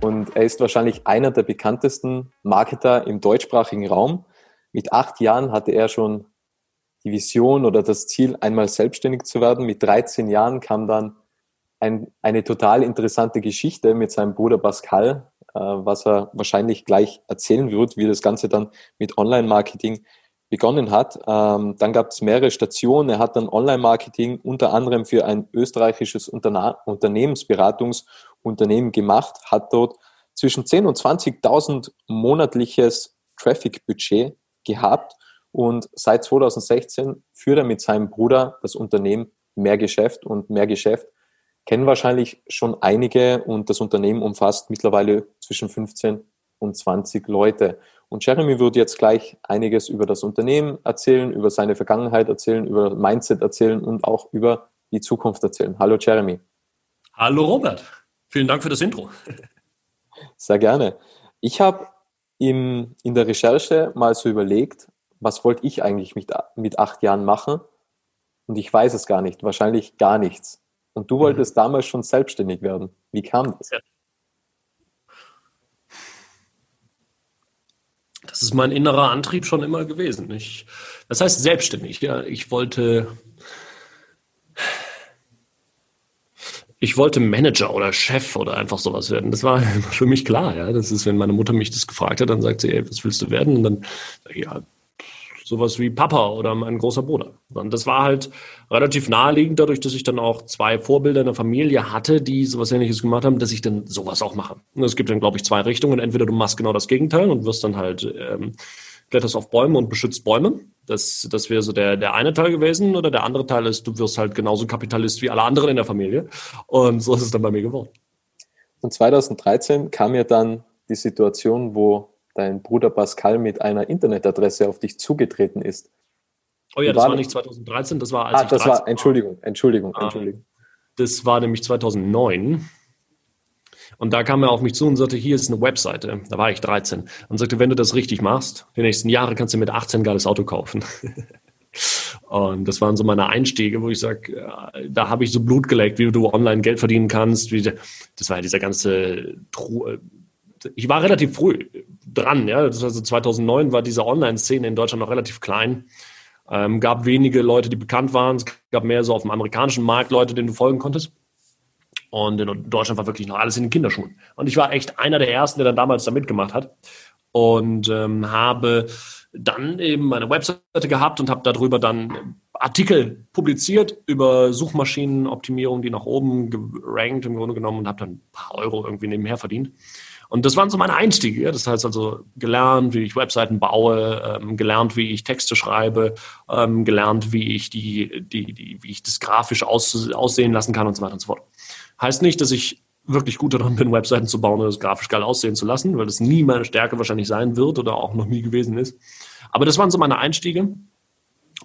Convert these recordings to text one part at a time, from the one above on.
Und er ist wahrscheinlich einer der bekanntesten Marketer im deutschsprachigen Raum. Mit acht Jahren hatte er schon die Vision oder das Ziel, einmal selbstständig zu werden. Mit 13 Jahren kam dann ein, eine total interessante Geschichte mit seinem Bruder Pascal, äh, was er wahrscheinlich gleich erzählen wird, wie das Ganze dann mit Online-Marketing begonnen hat. Ähm, dann gab es mehrere Stationen. Er hat dann Online-Marketing unter anderem für ein österreichisches Unterna Unternehmensberatungsunternehmen gemacht, hat dort zwischen 10.000 und 20.000 monatliches Traffic-Budget gehabt und seit 2016 führt er mit seinem Bruder das Unternehmen Mehr Geschäft und Mehr Geschäft kennen wahrscheinlich schon einige und das Unternehmen umfasst mittlerweile zwischen 15 und 20 Leute. Und Jeremy wird jetzt gleich einiges über das Unternehmen erzählen, über seine Vergangenheit erzählen, über Mindset erzählen und auch über die Zukunft erzählen. Hallo Jeremy. Hallo Robert. Vielen Dank für das Intro. Sehr gerne. Ich habe in der Recherche mal so überlegt, was wollte ich eigentlich mit, mit acht Jahren machen? Und ich weiß es gar nicht, wahrscheinlich gar nichts. Und du wolltest mhm. damals schon selbstständig werden. Wie kam das? Ja. Das ist mein innerer Antrieb schon immer gewesen. Ich, das heißt selbstständig. Ja, ich wollte, ich wollte Manager oder Chef oder einfach sowas werden. Das war für mich klar. Ja, das ist, wenn meine Mutter mich das gefragt hat, dann sagt sie, ey, was willst du werden? Und dann, ja, sowas wie Papa oder mein großer Bruder. Und das war halt relativ naheliegend, dadurch, dass ich dann auch zwei Vorbilder in der Familie hatte, die sowas ähnliches gemacht haben, dass ich dann sowas auch mache. Und es gibt dann, glaube ich, zwei Richtungen. Entweder du machst genau das Gegenteil und wirst dann halt ähm, kletterst auf Bäume und beschützt Bäume. Das, das wäre so der, der eine Teil gewesen. Oder der andere Teil ist, du wirst halt genauso Kapitalist wie alle anderen in der Familie. Und so ist es dann bei mir geworden. Und 2013 kam ja dann die Situation, wo dein Bruder Pascal mit einer Internetadresse auf dich zugetreten ist. Oh ja, das war, nicht 2013, das war als ah, das war, Entschuldigung, Entschuldigung, ah, Entschuldigung. Das war nämlich 2009. Und da kam er auf mich zu und sagte, hier ist eine Webseite. Da war ich 13. Und sagte, wenn du das richtig machst, die nächsten Jahre kannst du mit 18 ein geiles Auto kaufen. und das waren so meine Einstiege, wo ich sage, da habe ich so Blut geleckt, wie du online Geld verdienen kannst. Wie, das war ja dieser ganze ich war relativ früh dran, ja. Also 2009 war diese Online-Szene in Deutschland noch relativ klein. Ähm, gab wenige Leute, die bekannt waren. Es gab mehr so auf dem amerikanischen Markt Leute, denen du folgen konntest. Und in Deutschland war wirklich noch alles in den Kinderschuhen. Und ich war echt einer der ersten, der dann damals da mitgemacht hat. Und ähm, habe dann eben meine Webseite gehabt und habe darüber dann Artikel publiziert über Suchmaschinenoptimierung, die nach oben gerankt im Grunde genommen und habe dann ein paar Euro irgendwie nebenher verdient. Und das waren so meine Einstiege. Das heißt also gelernt, wie ich Webseiten baue, ähm, gelernt, wie ich Texte schreibe, ähm, gelernt, wie ich die, die, die, wie ich das grafisch aus, aussehen lassen kann und so weiter und so fort. Heißt nicht, dass ich wirklich gut daran bin, Webseiten zu bauen und das grafisch geil aussehen zu lassen, weil das nie meine Stärke wahrscheinlich sein wird oder auch noch nie gewesen ist. Aber das waren so meine Einstiege.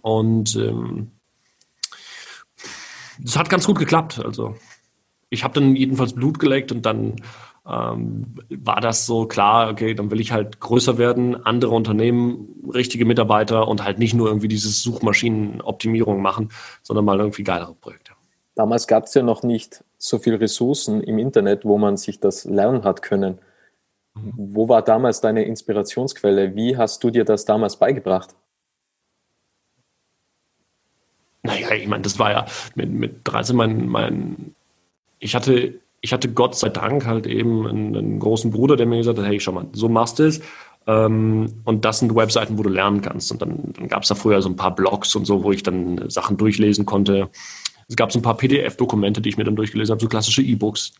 Und ähm, das hat ganz gut geklappt. Also ich habe dann jedenfalls Blut geleckt und dann ähm, war das so klar, okay, dann will ich halt größer werden, andere Unternehmen, richtige Mitarbeiter und halt nicht nur irgendwie dieses Suchmaschinenoptimierung machen, sondern mal irgendwie geilere Projekte. Damals gab es ja noch nicht so viele Ressourcen im Internet, wo man sich das lernen hat können. Mhm. Wo war damals deine Inspirationsquelle? Wie hast du dir das damals beigebracht? Naja, ich meine, das war ja mit, mit 13 mein, mein ich hatte ich hatte Gott sei Dank halt eben einen, einen, großen Bruder, der mir gesagt hat, hey, schau mal, so machst du es. Ähm, und das sind Webseiten, wo du lernen kannst. Und dann, dann gab es da früher so ein paar Blogs und so, wo ich dann Sachen durchlesen konnte. Es gab so ein paar PDF-Dokumente, die ich mir dann durchgelesen habe, so klassische E-Books.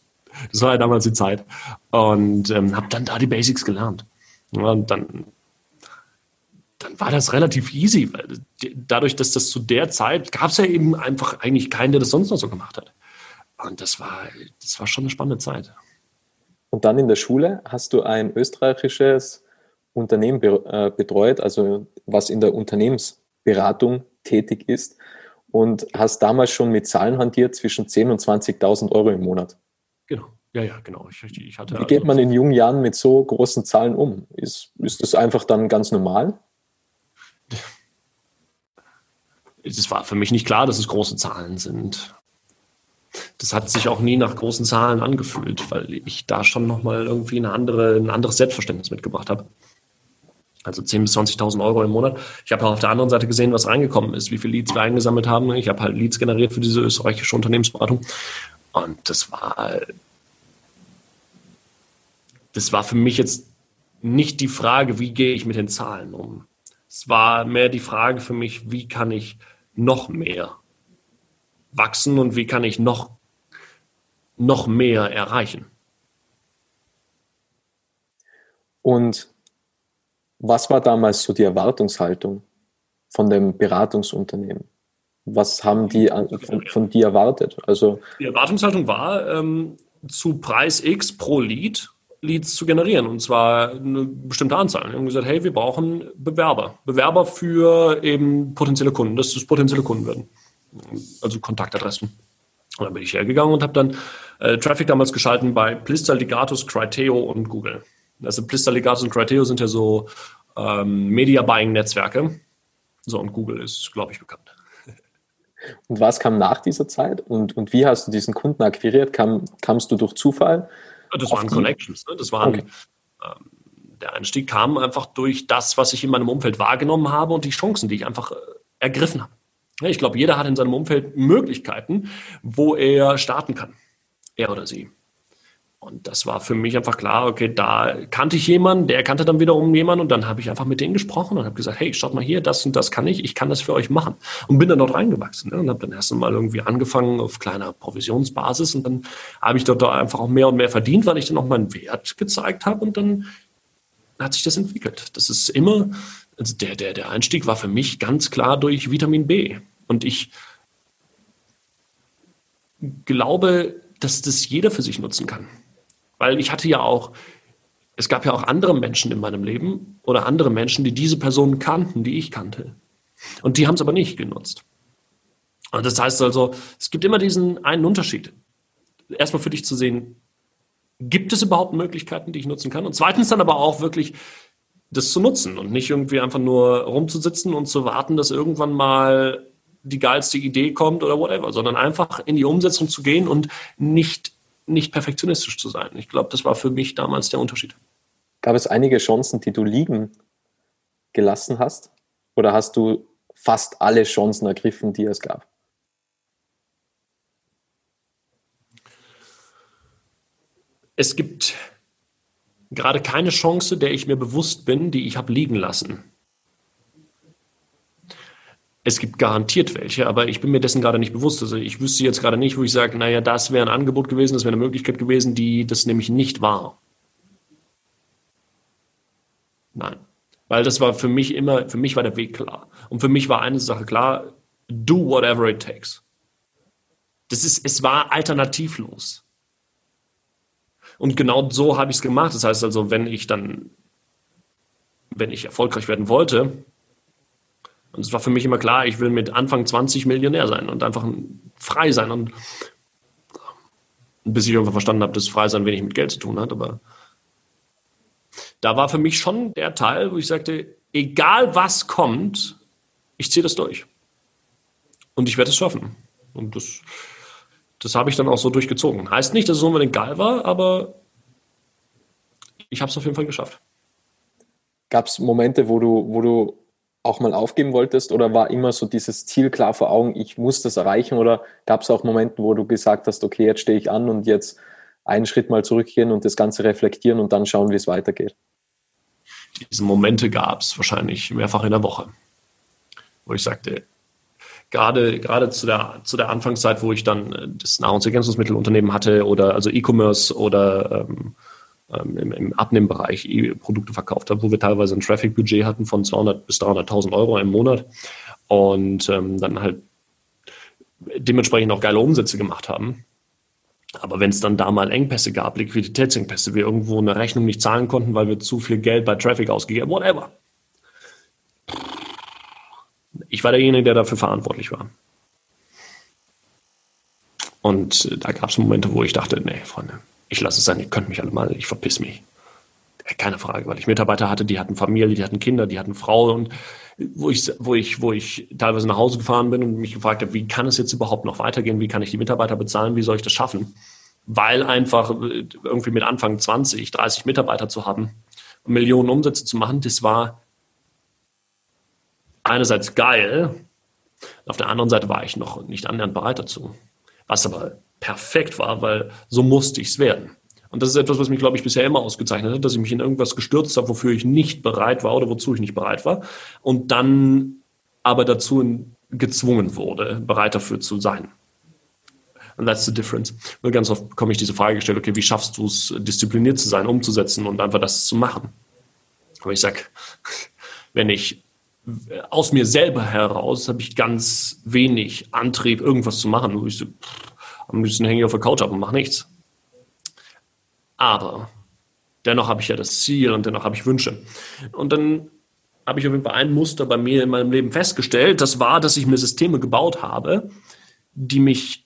Das war ja damals die Zeit. Und ähm, habe dann da die Basics gelernt. Und dann, dann war das relativ easy. Weil dadurch, dass das zu der Zeit gab es ja eben einfach eigentlich keinen, der das sonst noch so gemacht hat. Und das war, das war schon eine spannende Zeit. Und dann in der Schule hast du ein österreichisches Unternehmen äh, betreut, also was in der Unternehmensberatung tätig ist und hast damals schon mit Zahlen hantiert zwischen 10.000 und 20.000 Euro im Monat. Genau, ja, ja, genau. Ich, ich hatte Wie geht also man in jungen Jahren mit so großen Zahlen um? Ist, ist das einfach dann ganz normal? Es war für mich nicht klar, dass es große Zahlen sind das hat sich auch nie nach großen Zahlen angefühlt, weil ich da schon nochmal irgendwie eine andere, ein anderes Selbstverständnis mitgebracht habe. Also 10.000 bis 20.000 Euro im Monat. Ich habe auf der anderen Seite gesehen, was reingekommen ist, wie viele Leads wir eingesammelt haben. Ich habe halt Leads generiert für diese österreichische Unternehmensberatung. Und das war, das war für mich jetzt nicht die Frage, wie gehe ich mit den Zahlen um. Es war mehr die Frage für mich, wie kann ich noch mehr wachsen und wie kann ich noch, noch mehr erreichen. Und was war damals so die Erwartungshaltung von dem Beratungsunternehmen? Was haben die von, von dir erwartet? Also die Erwartungshaltung war, ähm, zu Preis X pro Lead Leads zu generieren und zwar eine bestimmte Anzahl. Wir haben gesagt, hey, wir brauchen Bewerber. Bewerber für eben potenzielle Kunden, dass es potenzielle Kunden werden also Kontaktadressen. Und dann bin ich hergegangen und habe dann äh, Traffic damals geschalten bei Plister, Ligatus, Criteo und Google. Also Plister, Ligatus und Criteo sind ja so ähm, Media-Buying-Netzwerke. So, und Google ist, glaube ich, bekannt. Und was kam nach dieser Zeit und, und wie hast du diesen Kunden akquiriert? Kam, kamst du durch Zufall? Das waren Connections. Ne? Das waren, okay. ähm, der Einstieg kam einfach durch das, was ich in meinem Umfeld wahrgenommen habe und die Chancen, die ich einfach äh, ergriffen habe. Ich glaube, jeder hat in seinem Umfeld Möglichkeiten, wo er starten kann. Er oder sie. Und das war für mich einfach klar, okay, da kannte ich jemanden, der kannte dann wiederum jemanden und dann habe ich einfach mit denen gesprochen und habe gesagt, hey, schaut mal hier, das und das kann ich, ich kann das für euch machen. Und bin dann dort reingewachsen ne? und habe dann erst einmal irgendwie angefangen auf kleiner Provisionsbasis und dann habe ich dort einfach auch mehr und mehr verdient, weil ich dann auch meinen Wert gezeigt habe und dann hat sich das entwickelt. Das ist immer also der, der, der Einstieg war für mich ganz klar durch Vitamin B. Und ich glaube, dass das jeder für sich nutzen kann. Weil ich hatte ja auch, es gab ja auch andere Menschen in meinem Leben oder andere Menschen, die diese Personen kannten, die ich kannte. Und die haben es aber nicht genutzt. Und das heißt also, es gibt immer diesen einen Unterschied. Erstmal für dich zu sehen, gibt es überhaupt Möglichkeiten, die ich nutzen kann? Und zweitens dann aber auch wirklich, das zu nutzen und nicht irgendwie einfach nur rumzusitzen und zu warten, dass irgendwann mal die geilste Idee kommt oder whatever, sondern einfach in die Umsetzung zu gehen und nicht, nicht perfektionistisch zu sein. Ich glaube, das war für mich damals der Unterschied. Gab es einige Chancen, die du liegen gelassen hast? Oder hast du fast alle Chancen ergriffen, die es gab? Es gibt gerade keine Chance, der ich mir bewusst bin, die ich habe liegen lassen. Es gibt garantiert welche, aber ich bin mir dessen gerade nicht bewusst. Also ich wüsste jetzt gerade nicht, wo ich sage, naja, das wäre ein Angebot gewesen, das wäre eine Möglichkeit gewesen, die das nämlich nicht war. Nein. Weil das war für mich immer, für mich war der Weg klar. Und für mich war eine Sache klar, do whatever it takes. Das ist, es war alternativlos. Und genau so habe ich es gemacht. Das heißt also, wenn ich dann, wenn ich erfolgreich werden wollte, und es war für mich immer klar, ich will mit Anfang 20 Millionär sein und einfach frei sein. Und bis ich irgendwann verstanden habe, dass frei sein wenig mit Geld zu tun hat. Aber da war für mich schon der Teil, wo ich sagte, egal was kommt, ich ziehe das durch. Und ich werde es schaffen. Und das, das habe ich dann auch so durchgezogen. Heißt nicht, dass es unbedingt geil war, aber ich habe es auf jeden Fall geschafft. Gab es Momente, wo du, wo du auch mal aufgeben wolltest oder war immer so dieses Ziel klar vor Augen, ich muss das erreichen oder gab es auch Momente, wo du gesagt hast, okay, jetzt stehe ich an und jetzt einen Schritt mal zurückgehen und das Ganze reflektieren und dann schauen, wie es weitergeht? Diese Momente gab es wahrscheinlich mehrfach in der Woche, wo ich sagte, gerade, gerade zu der, zu der Anfangszeit, wo ich dann äh, das Nahrungsergänzungsmittelunternehmen hatte oder also E-Commerce oder ähm, ähm, im, im Abnehmbereich E-Produkte verkauft habe, wo wir teilweise ein Traffic-Budget hatten von 200 bis 300.000 Euro im Monat und ähm, dann halt dementsprechend auch geile Umsätze gemacht haben. Aber wenn es dann da mal Engpässe gab, Liquiditätsengpässe, wir irgendwo eine Rechnung nicht zahlen konnten, weil wir zu viel Geld bei Traffic ausgegeben haben, whatever. Ich war derjenige, der dafür verantwortlich war. Und äh, da gab es Momente, wo ich dachte, nee, Freunde, ich lasse es sein, ihr könnt mich alle mal, ich verpiss mich. Äh, keine Frage, weil ich Mitarbeiter hatte, die hatten Familie, die hatten Kinder, die hatten Frau und wo ich, wo ich, wo ich teilweise nach Hause gefahren bin und mich gefragt habe, wie kann es jetzt überhaupt noch weitergehen? Wie kann ich die Mitarbeiter bezahlen? Wie soll ich das schaffen? Weil einfach äh, irgendwie mit Anfang 20, 30 Mitarbeiter zu haben, Millionen Umsätze zu machen, das war einerseits geil, auf der anderen Seite war ich noch nicht annähernd bereit dazu. Was aber perfekt war, weil so musste ich es werden. Und das ist etwas, was mich, glaube ich, bisher immer ausgezeichnet hat, dass ich mich in irgendwas gestürzt habe, wofür ich nicht bereit war oder wozu ich nicht bereit war. Und dann aber dazu gezwungen wurde, bereit dafür zu sein. And that's the difference. Weil ganz oft bekomme ich diese Frage gestellt, okay, wie schaffst du es, diszipliniert zu sein, umzusetzen und einfach das zu machen? Aber ich sage, wenn ich aus mir selber heraus habe ich ganz wenig Antrieb, irgendwas zu machen. Ich so, pff, am liebsten hänge ich auf der Couch ab und mache nichts. Aber dennoch habe ich ja das Ziel und dennoch habe ich Wünsche. Und dann habe ich auf jeden Fall ein Muster bei mir in meinem Leben festgestellt. Das war, dass ich mir Systeme gebaut habe, die mich,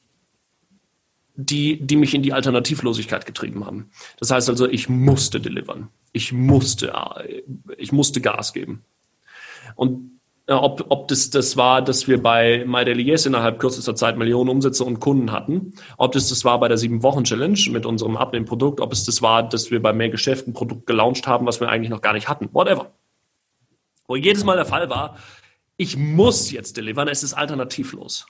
die, die mich in die Alternativlosigkeit getrieben haben. Das heißt also, ich musste delivern. Ich musste, ich musste Gas geben. Und ob, ob das das war, dass wir bei MyDailyYes innerhalb kürzester Zeit Millionen Umsätze und Kunden hatten, ob das das war bei der Sieben-Wochen-Challenge mit unserem Abnehmprodukt, ob es das war, dass wir bei mehr Geschäften ein Produkt gelauncht haben, was wir eigentlich noch gar nicht hatten, whatever. Wo jedes Mal der Fall war, ich muss jetzt delivern, es ist alternativlos.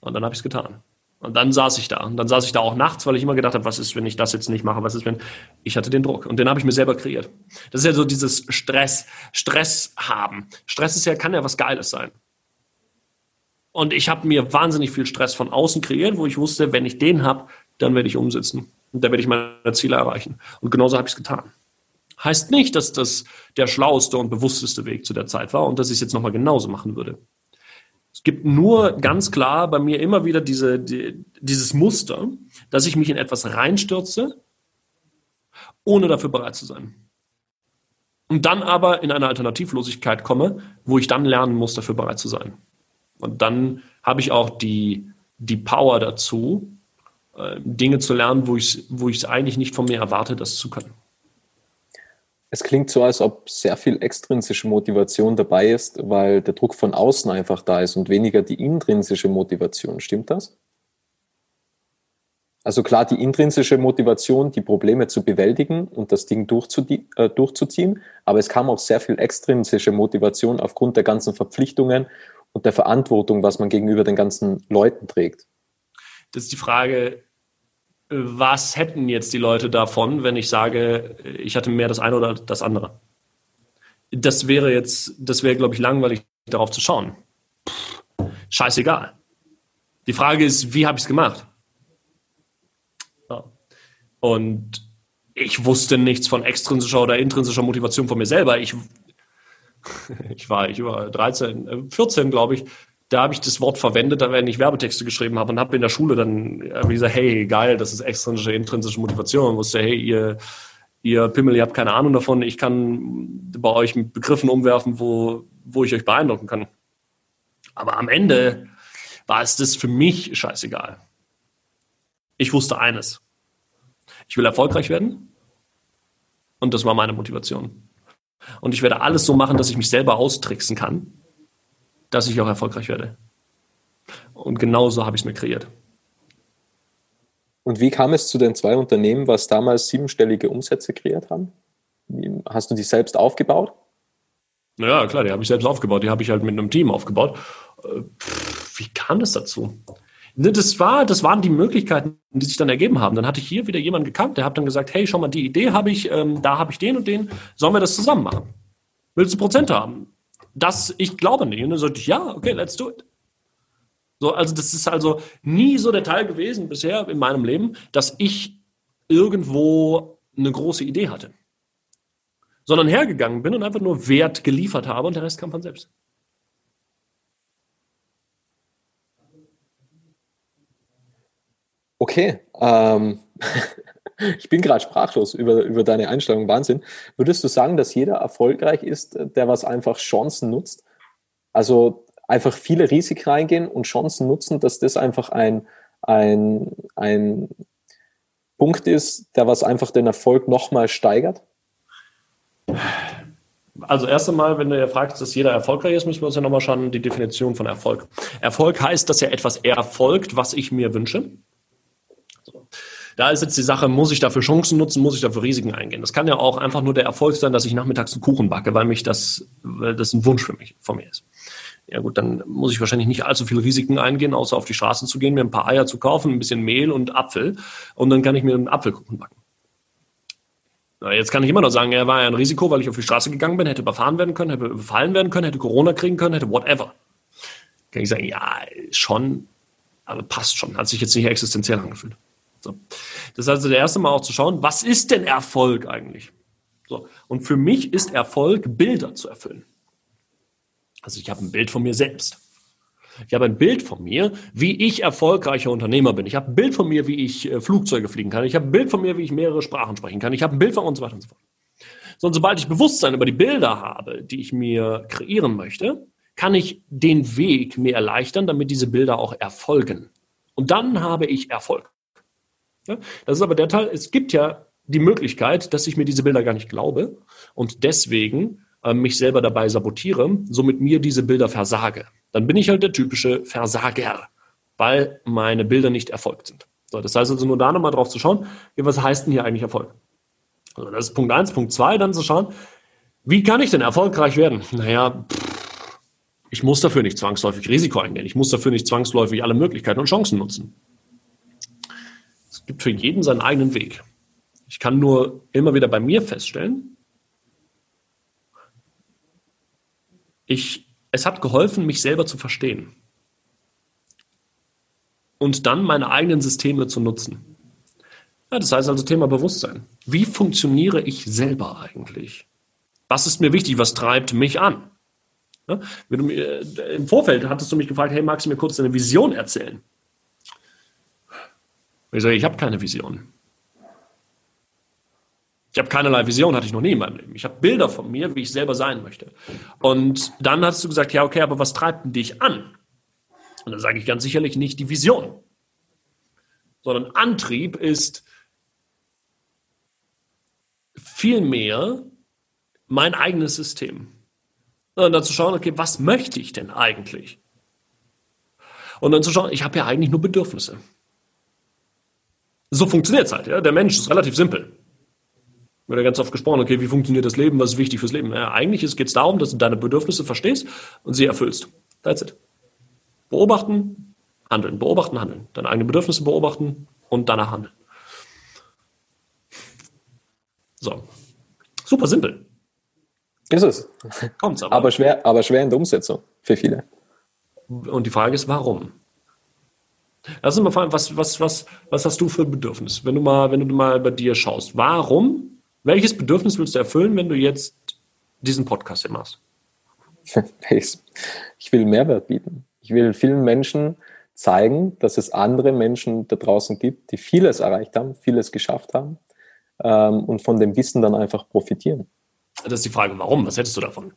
Und dann habe ich es getan. Und dann saß ich da. Und dann saß ich da auch nachts, weil ich immer gedacht habe, was ist, wenn ich das jetzt nicht mache? Was ist, wenn ich hatte den Druck? Und den habe ich mir selber kreiert. Das ist ja so dieses Stress, Stress haben. Stress ist ja, kann ja was Geiles sein. Und ich habe mir wahnsinnig viel Stress von außen kreiert, wo ich wusste, wenn ich den habe, dann werde ich umsetzen. Und dann werde ich meine Ziele erreichen. Und genauso habe ich es getan. Heißt nicht, dass das der schlauste und bewussteste Weg zu der Zeit war und dass ich es jetzt nochmal genauso machen würde. Es gibt nur ganz klar bei mir immer wieder diese, die, dieses Muster, dass ich mich in etwas reinstürze, ohne dafür bereit zu sein. Und dann aber in eine Alternativlosigkeit komme, wo ich dann lernen muss, dafür bereit zu sein. Und dann habe ich auch die, die Power dazu, äh, Dinge zu lernen, wo ich es wo eigentlich nicht von mir erwarte, das zu können. Es klingt so, als ob sehr viel extrinsische Motivation dabei ist, weil der Druck von außen einfach da ist und weniger die intrinsische Motivation. Stimmt das? Also klar, die intrinsische Motivation, die Probleme zu bewältigen und das Ding äh, durchzuziehen, aber es kam auch sehr viel extrinsische Motivation aufgrund der ganzen Verpflichtungen und der Verantwortung, was man gegenüber den ganzen Leuten trägt. Das ist die Frage, was hätten jetzt die Leute davon, wenn ich sage, ich hatte mehr das eine oder das andere? Das wäre jetzt, das wäre, glaube ich, langweilig, darauf zu schauen. Pff, scheißegal. Die Frage ist, wie habe ich es gemacht? Und ich wusste nichts von extrinsischer oder intrinsischer Motivation von mir selber. Ich, ich war, ich war 13, 14, glaube ich, da habe ich das Wort verwendet, wenn ich Werbetexte geschrieben habe und habe in der Schule dann gesagt, hey, geil, das ist extrinsische, intrinsische Motivation. Und wusste, hey, ihr, ihr Pimmel, ihr habt keine Ahnung davon, ich kann bei euch mit Begriffen umwerfen, wo, wo ich euch beeindrucken kann. Aber am Ende war es das für mich scheißegal. Ich wusste eines. Ich will erfolgreich werden. Und das war meine Motivation. Und ich werde alles so machen, dass ich mich selber austricksen kann dass ich auch erfolgreich werde. Und genauso habe ich es mir kreiert. Und wie kam es zu den zwei Unternehmen, was damals siebenstellige Umsätze kreiert haben? Hast du die selbst aufgebaut? Naja, klar, die habe ich selbst aufgebaut. Die habe ich halt mit einem Team aufgebaut. Äh, wie kam das dazu? Ne, das, war, das waren die Möglichkeiten, die sich dann ergeben haben. Dann hatte ich hier wieder jemanden gekannt, der hat dann gesagt, hey, schau mal, die Idee habe ich, ähm, da habe ich den und den, sollen wir das zusammen machen? Willst du Prozent haben? Das, ich glaube nicht. Und dann sagte ich, ja, okay, let's do it. So, also das ist also nie so der Teil gewesen bisher in meinem Leben, dass ich irgendwo eine große Idee hatte. Sondern hergegangen bin und einfach nur Wert geliefert habe und der Rest kam von selbst. Okay, ähm, ich bin gerade sprachlos über, über deine Einstellung. Wahnsinn. Würdest du sagen, dass jeder erfolgreich ist, der was einfach Chancen nutzt? Also einfach viele Risiken reingehen und Chancen nutzen, dass das einfach ein, ein, ein Punkt ist, der was einfach den Erfolg nochmal steigert? Also erst einmal, wenn du ja fragst, dass jeder erfolgreich ist, müssen wir uns ja nochmal schauen, die Definition von Erfolg. Erfolg heißt, dass ja etwas erfolgt, was ich mir wünsche. Da ist jetzt die Sache, muss ich dafür Chancen nutzen, muss ich dafür Risiken eingehen? Das kann ja auch einfach nur der Erfolg sein, dass ich nachmittags einen Kuchen backe, weil mich das, weil das ein Wunsch für mich, von mir ist. Ja gut, dann muss ich wahrscheinlich nicht allzu viele Risiken eingehen, außer auf die Straße zu gehen, mir ein paar Eier zu kaufen, ein bisschen Mehl und Apfel und dann kann ich mir einen Apfelkuchen backen. Na, jetzt kann ich immer noch sagen, er war ja ein Risiko, weil ich auf die Straße gegangen bin, hätte überfahren werden können, hätte überfallen werden können, hätte Corona kriegen können, hätte whatever. Kann ich sagen, ja, schon, aber passt schon, hat sich jetzt nicht existenziell angefühlt. So. Das ist also der erste Mal auch zu schauen, was ist denn Erfolg eigentlich? So. Und für mich ist Erfolg, Bilder zu erfüllen. Also ich habe ein Bild von mir selbst. Ich habe ein Bild von mir, wie ich erfolgreicher Unternehmer bin. Ich habe ein Bild von mir, wie ich äh, Flugzeuge fliegen kann. Ich habe ein Bild von mir, wie ich mehrere Sprachen sprechen kann. Ich habe ein Bild von und so weiter und so fort. So, und sobald ich Bewusstsein über die Bilder habe, die ich mir kreieren möchte, kann ich den Weg mir erleichtern, damit diese Bilder auch erfolgen. Und dann habe ich Erfolg. Ja? Das ist aber der Teil, es gibt ja die Möglichkeit, dass ich mir diese Bilder gar nicht glaube und deswegen äh, mich selber dabei sabotiere, somit mir diese Bilder versage. Dann bin ich halt der typische Versager, weil meine Bilder nicht erfolgt sind. So, das heißt also nur da nochmal drauf zu schauen, was heißt denn hier eigentlich Erfolg? Also das ist Punkt eins, Punkt zwei, dann zu schauen, wie kann ich denn erfolgreich werden? Naja, pff, ich muss dafür nicht zwangsläufig Risiko eingehen. Ich muss dafür nicht zwangsläufig alle Möglichkeiten und Chancen nutzen gibt für jeden seinen eigenen Weg. Ich kann nur immer wieder bei mir feststellen, ich, es hat geholfen, mich selber zu verstehen und dann meine eigenen Systeme zu nutzen. Ja, das heißt also Thema Bewusstsein. Wie funktioniere ich selber eigentlich? Was ist mir wichtig? Was treibt mich an? Ja, mir, Im Vorfeld hattest du mich gefragt, hey, magst du mir kurz deine Vision erzählen? Ich sage, ich habe keine Vision. Ich habe keinerlei Vision, hatte ich noch nie in meinem Leben. Ich habe Bilder von mir, wie ich selber sein möchte. Und dann hast du gesagt, ja, okay, aber was treibt denn dich an? Und dann sage ich ganz sicherlich nicht die Vision, sondern Antrieb ist vielmehr mein eigenes System. Und dann zu schauen, okay, was möchte ich denn eigentlich? Und dann zu schauen, ich habe ja eigentlich nur Bedürfnisse. So funktioniert es halt. Ja? Der Mensch ist relativ simpel. Wird ja ganz oft gesprochen, okay, wie funktioniert das Leben, was ist wichtig fürs Leben? Ja, eigentlich geht es darum, dass du deine Bedürfnisse verstehst und sie erfüllst. That's it. Beobachten, handeln, beobachten, handeln. Deine eigenen Bedürfnisse beobachten und danach handeln. So. Super simpel. Ist es. Kommt's aber. Aber schwer, aber schwer in der Umsetzung für viele. Und die Frage ist, warum? Lass uns mal fragen, was, was, was, was hast du für ein Bedürfnis, wenn du mal, wenn du mal bei dir schaust? Warum, welches Bedürfnis willst du erfüllen, wenn du jetzt diesen Podcast hier machst? Ich will Mehrwert bieten. Ich will vielen Menschen zeigen, dass es andere Menschen da draußen gibt, die vieles erreicht haben, vieles geschafft haben ähm, und von dem Wissen dann einfach profitieren. Das ist die Frage, warum? Was hättest du davon?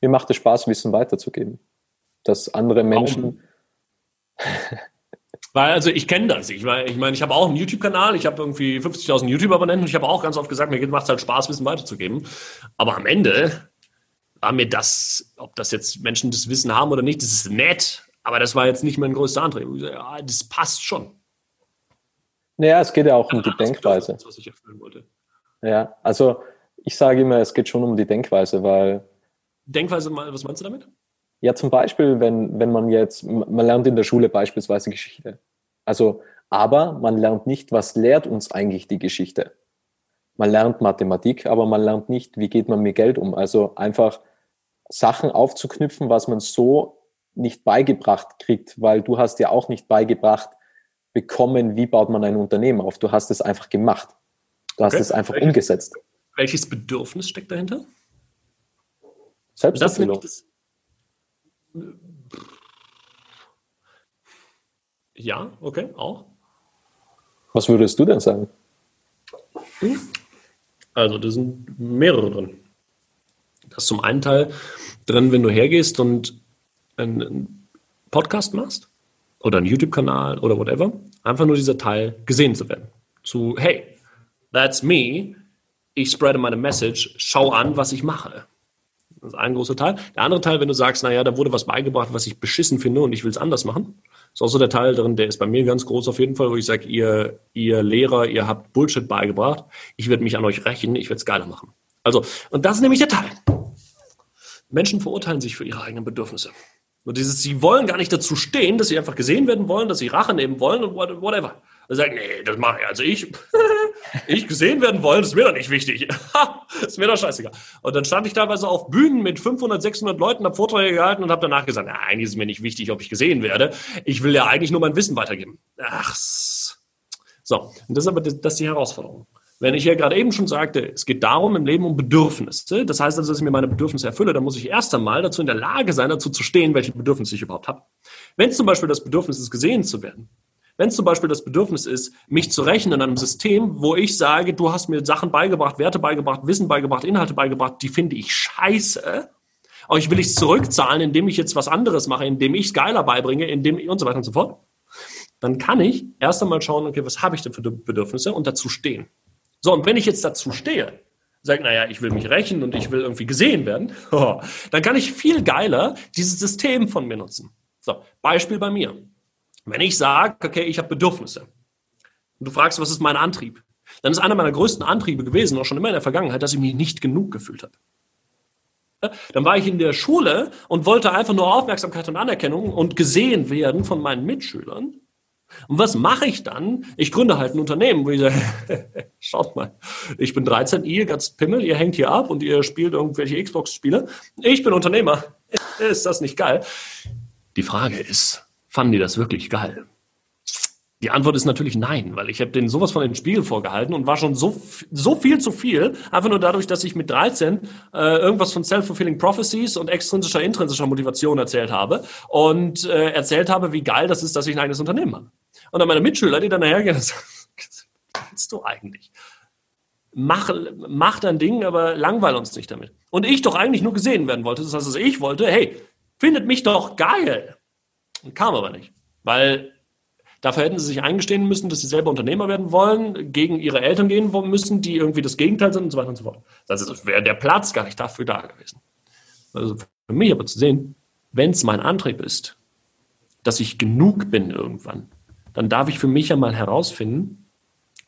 Mir macht es Spaß, Wissen weiterzugeben. Dass andere Menschen, warum? Weil, also ich kenne das. Ich meine, ich, mein, ich habe auch einen YouTube-Kanal, ich habe irgendwie 50.000 YouTube-Abonnenten und ich habe auch ganz oft gesagt, mir macht es halt Spaß, Wissen weiterzugeben. Aber am Ende war mir das, ob das jetzt Menschen das Wissen haben oder nicht, das ist nett, aber das war jetzt nicht mein größter Antrieb. Ja, das passt schon. Naja, es geht ja auch um die Denkweise. Das, was ich erfüllen wollte. Ja, also ich sage immer, es geht schon um die Denkweise, weil. Denkweise, was meinst du damit? Ja, zum Beispiel, wenn, wenn man jetzt, man lernt in der Schule beispielsweise Geschichte. Also, aber man lernt nicht, was lehrt uns eigentlich die Geschichte. Man lernt Mathematik, aber man lernt nicht, wie geht man mit Geld um. Also einfach Sachen aufzuknüpfen, was man so nicht beigebracht kriegt, weil du hast ja auch nicht beigebracht bekommen, wie baut man ein Unternehmen auf. Du hast es einfach gemacht. Du hast es einfach welches, umgesetzt. Welches Bedürfnis steckt dahinter? Selbsterfüllung. Das, ja, okay, auch. Was würdest du denn sagen? Also, da sind mehrere drin. Das ist zum einen Teil drin, wenn du hergehst und einen Podcast machst oder einen YouTube-Kanal oder whatever, einfach nur dieser Teil gesehen zu werden. Zu, hey, that's me, ich spreade meine Message, schau an, was ich mache. Das ist ein großer Teil. Der andere Teil, wenn du sagst, naja, da wurde was beigebracht, was ich beschissen finde und ich will es anders machen, ist auch so der Teil drin, der ist bei mir ganz groß auf jeden Fall, wo ich sage, ihr, ihr Lehrer, ihr habt Bullshit beigebracht, ich werde mich an euch rächen, ich werde es geiler machen. Also, und das ist nämlich der Teil. Menschen verurteilen sich für ihre eigenen Bedürfnisse. Nur dieses, sie wollen gar nicht dazu stehen, dass sie einfach gesehen werden wollen, dass sie Rache nehmen wollen und whatever. Sie sagen, nee, das mache ich. Also ich, ich gesehen werden wollen, ist mir doch nicht wichtig. ist mir doch scheißegal. Und dann stand ich teilweise auf Bühnen mit 500, 600 Leuten, habe Vorträge gehalten und habe danach gesagt, na, eigentlich ist mir nicht wichtig, ob ich gesehen werde. Ich will ja eigentlich nur mein Wissen weitergeben. Ach, so. Und das ist aber das ist die Herausforderung. Wenn ich ja gerade eben schon sagte, es geht darum im Leben um Bedürfnisse, das heißt also, dass ich mir meine Bedürfnisse erfülle, dann muss ich erst einmal dazu in der Lage sein, dazu zu stehen, welche Bedürfnisse ich überhaupt habe. Wenn es zum Beispiel das Bedürfnis ist, gesehen zu werden, wenn es zum Beispiel das Bedürfnis ist, mich zu rechnen in einem System, wo ich sage, du hast mir Sachen beigebracht, Werte beigebracht, Wissen beigebracht, Inhalte beigebracht, die finde ich scheiße, aber ich will es zurückzahlen, indem ich jetzt was anderes mache, indem ich es geiler beibringe, indem und so weiter und so fort, dann kann ich erst einmal schauen, okay, was habe ich denn für Bedürfnisse und dazu stehen. So, und wenn ich jetzt dazu stehe, sage, naja, ich will mich rächen und ich will irgendwie gesehen werden, dann kann ich viel geiler dieses System von mir nutzen. So, Beispiel bei mir. Wenn ich sage, okay, ich habe Bedürfnisse und du fragst, was ist mein Antrieb, dann ist einer meiner größten Antriebe gewesen, auch schon immer in der Vergangenheit, dass ich mich nicht genug gefühlt habe. Dann war ich in der Schule und wollte einfach nur Aufmerksamkeit und Anerkennung und gesehen werden von meinen Mitschülern. Und was mache ich dann? Ich gründe halt ein Unternehmen, wo ich sage, schaut mal, ich bin 13, ihr ganz Pimmel, ihr hängt hier ab und ihr spielt irgendwelche Xbox-Spiele. Ich bin Unternehmer. Ist das nicht geil? Die Frage ist, fanden die das wirklich geil? Die Antwort ist natürlich nein, weil ich habe denen sowas von den Spiegel vorgehalten und war schon so, so viel zu viel, einfach nur dadurch, dass ich mit 13 äh, irgendwas von Self-Fulfilling Prophecies und extrinsischer, intrinsischer Motivation erzählt habe und äh, erzählt habe, wie geil das ist, dass ich ein eigenes Unternehmen habe. Und dann meine Mitschüler, die dann nachhergehen, was willst du eigentlich? Mach, mach dein Ding, aber langweil uns nicht damit. Und ich doch eigentlich nur gesehen werden wollte. Das heißt, also ich wollte, hey, findet mich doch geil. Kam aber nicht. Weil dafür hätten sie sich eingestehen müssen, dass sie selber Unternehmer werden wollen, gegen ihre Eltern gehen müssen, die irgendwie das Gegenteil sind und so weiter und so fort. Das es wäre der Platz gar nicht dafür da gewesen. Also für mich aber zu sehen, wenn es mein Antrieb ist, dass ich genug bin irgendwann, dann darf ich für mich ja mal herausfinden,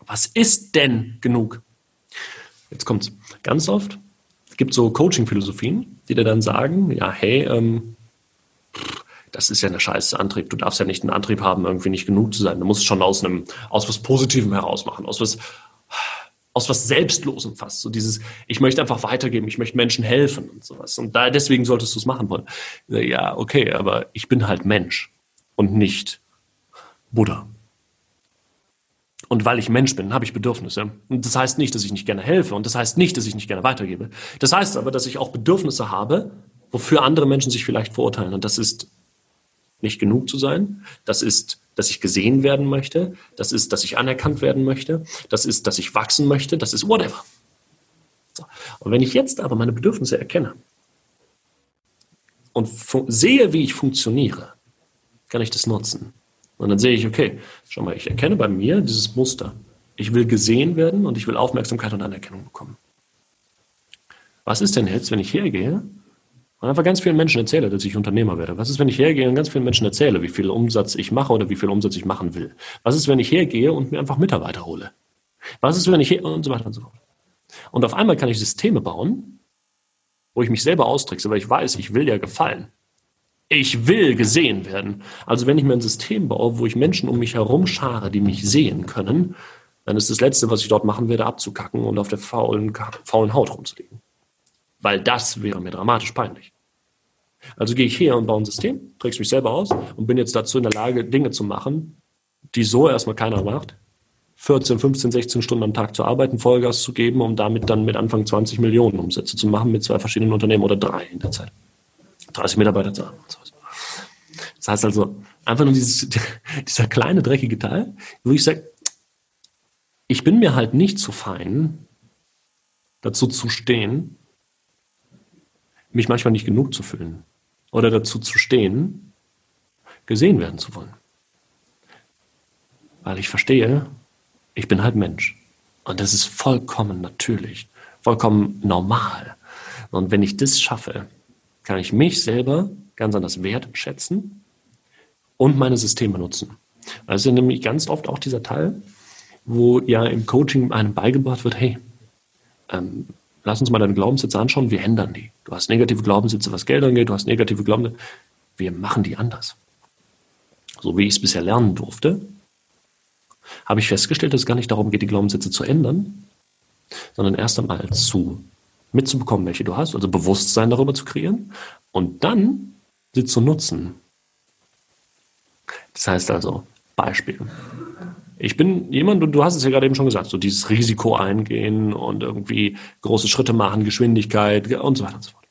was ist denn genug? Jetzt kommt's. Ganz oft gibt es so Coaching-Philosophien, die dir dann sagen, ja, hey, ähm, das ist ja eine scheiße Antrieb. Du darfst ja nicht einen Antrieb haben, irgendwie nicht genug zu sein. Du musst es schon aus einem, aus was Positivem heraus machen, aus was, aus was Selbstlosem fast. So dieses, ich möchte einfach weitergeben, ich möchte Menschen helfen und sowas. Und da, deswegen solltest du es machen wollen. Ja, okay, aber ich bin halt Mensch und nicht Buddha. Und weil ich Mensch bin, habe ich Bedürfnisse. Und das heißt nicht, dass ich nicht gerne helfe. Und das heißt nicht, dass ich nicht gerne weitergebe. Das heißt aber, dass ich auch Bedürfnisse habe, wofür andere Menschen sich vielleicht verurteilen. Und das ist nicht genug zu sein. Das ist, dass ich gesehen werden möchte. Das ist, dass ich anerkannt werden möchte. Das ist, dass ich wachsen möchte. Das ist whatever. So. Und wenn ich jetzt aber meine Bedürfnisse erkenne und sehe, wie ich funktioniere, kann ich das nutzen. Und dann sehe ich, okay, schau mal, ich erkenne bei mir dieses Muster. Ich will gesehen werden und ich will Aufmerksamkeit und Anerkennung bekommen. Was ist denn jetzt, wenn ich hergehe und einfach ganz vielen Menschen erzähle, dass ich Unternehmer werde? Was ist, wenn ich hergehe und ganz vielen Menschen erzähle, wie viel Umsatz ich mache oder wie viel Umsatz ich machen will? Was ist, wenn ich hergehe und mir einfach Mitarbeiter hole? Was ist, wenn ich hier und so weiter und so fort? Und auf einmal kann ich Systeme bauen, wo ich mich selber austrickse, weil ich weiß, ich will ja gefallen. Ich will gesehen werden. Also wenn ich mir ein System baue, wo ich Menschen um mich herum schare, die mich sehen können, dann ist das Letzte, was ich dort machen werde, abzukacken und auf der faulen, faulen Haut rumzulegen. Weil das wäre mir dramatisch peinlich. Also gehe ich her und baue ein System, trägst mich selber aus und bin jetzt dazu in der Lage, Dinge zu machen, die so erstmal keiner macht. 14, 15, 16 Stunden am Tag zu arbeiten, Vollgas zu geben, um damit dann mit Anfang 20 Millionen Umsätze zu machen mit zwei verschiedenen Unternehmen oder drei in der Zeit. 30 Mitarbeiter zu haben. Das heißt also, einfach nur dieses, dieser kleine dreckige Teil, wo ich sage, ich bin mir halt nicht zu fein, dazu zu stehen, mich manchmal nicht genug zu fühlen oder dazu zu stehen, gesehen werden zu wollen. Weil ich verstehe, ich bin halt Mensch. Und das ist vollkommen natürlich, vollkommen normal. Und wenn ich das schaffe, kann ich mich selber ganz anders wertschätzen und meine Systeme nutzen. Also nämlich ganz oft auch dieser Teil, wo ja im Coaching einem beigebracht wird, hey, ähm, lass uns mal deine Glaubenssätze anschauen, wir ändern die. Du hast negative Glaubenssätze, was Geld angeht, du hast negative Glaubenssätze, wir machen die anders. So wie ich es bisher lernen durfte, habe ich festgestellt, dass es gar nicht darum geht, die Glaubenssätze zu ändern, sondern erst einmal zu mitzubekommen, welche du hast, also Bewusstsein darüber zu kreieren und dann sie zu nutzen. Das heißt also, Beispiel. Ich bin jemand, und du hast es ja gerade eben schon gesagt, so dieses Risiko eingehen und irgendwie große Schritte machen, Geschwindigkeit und so weiter und so fort.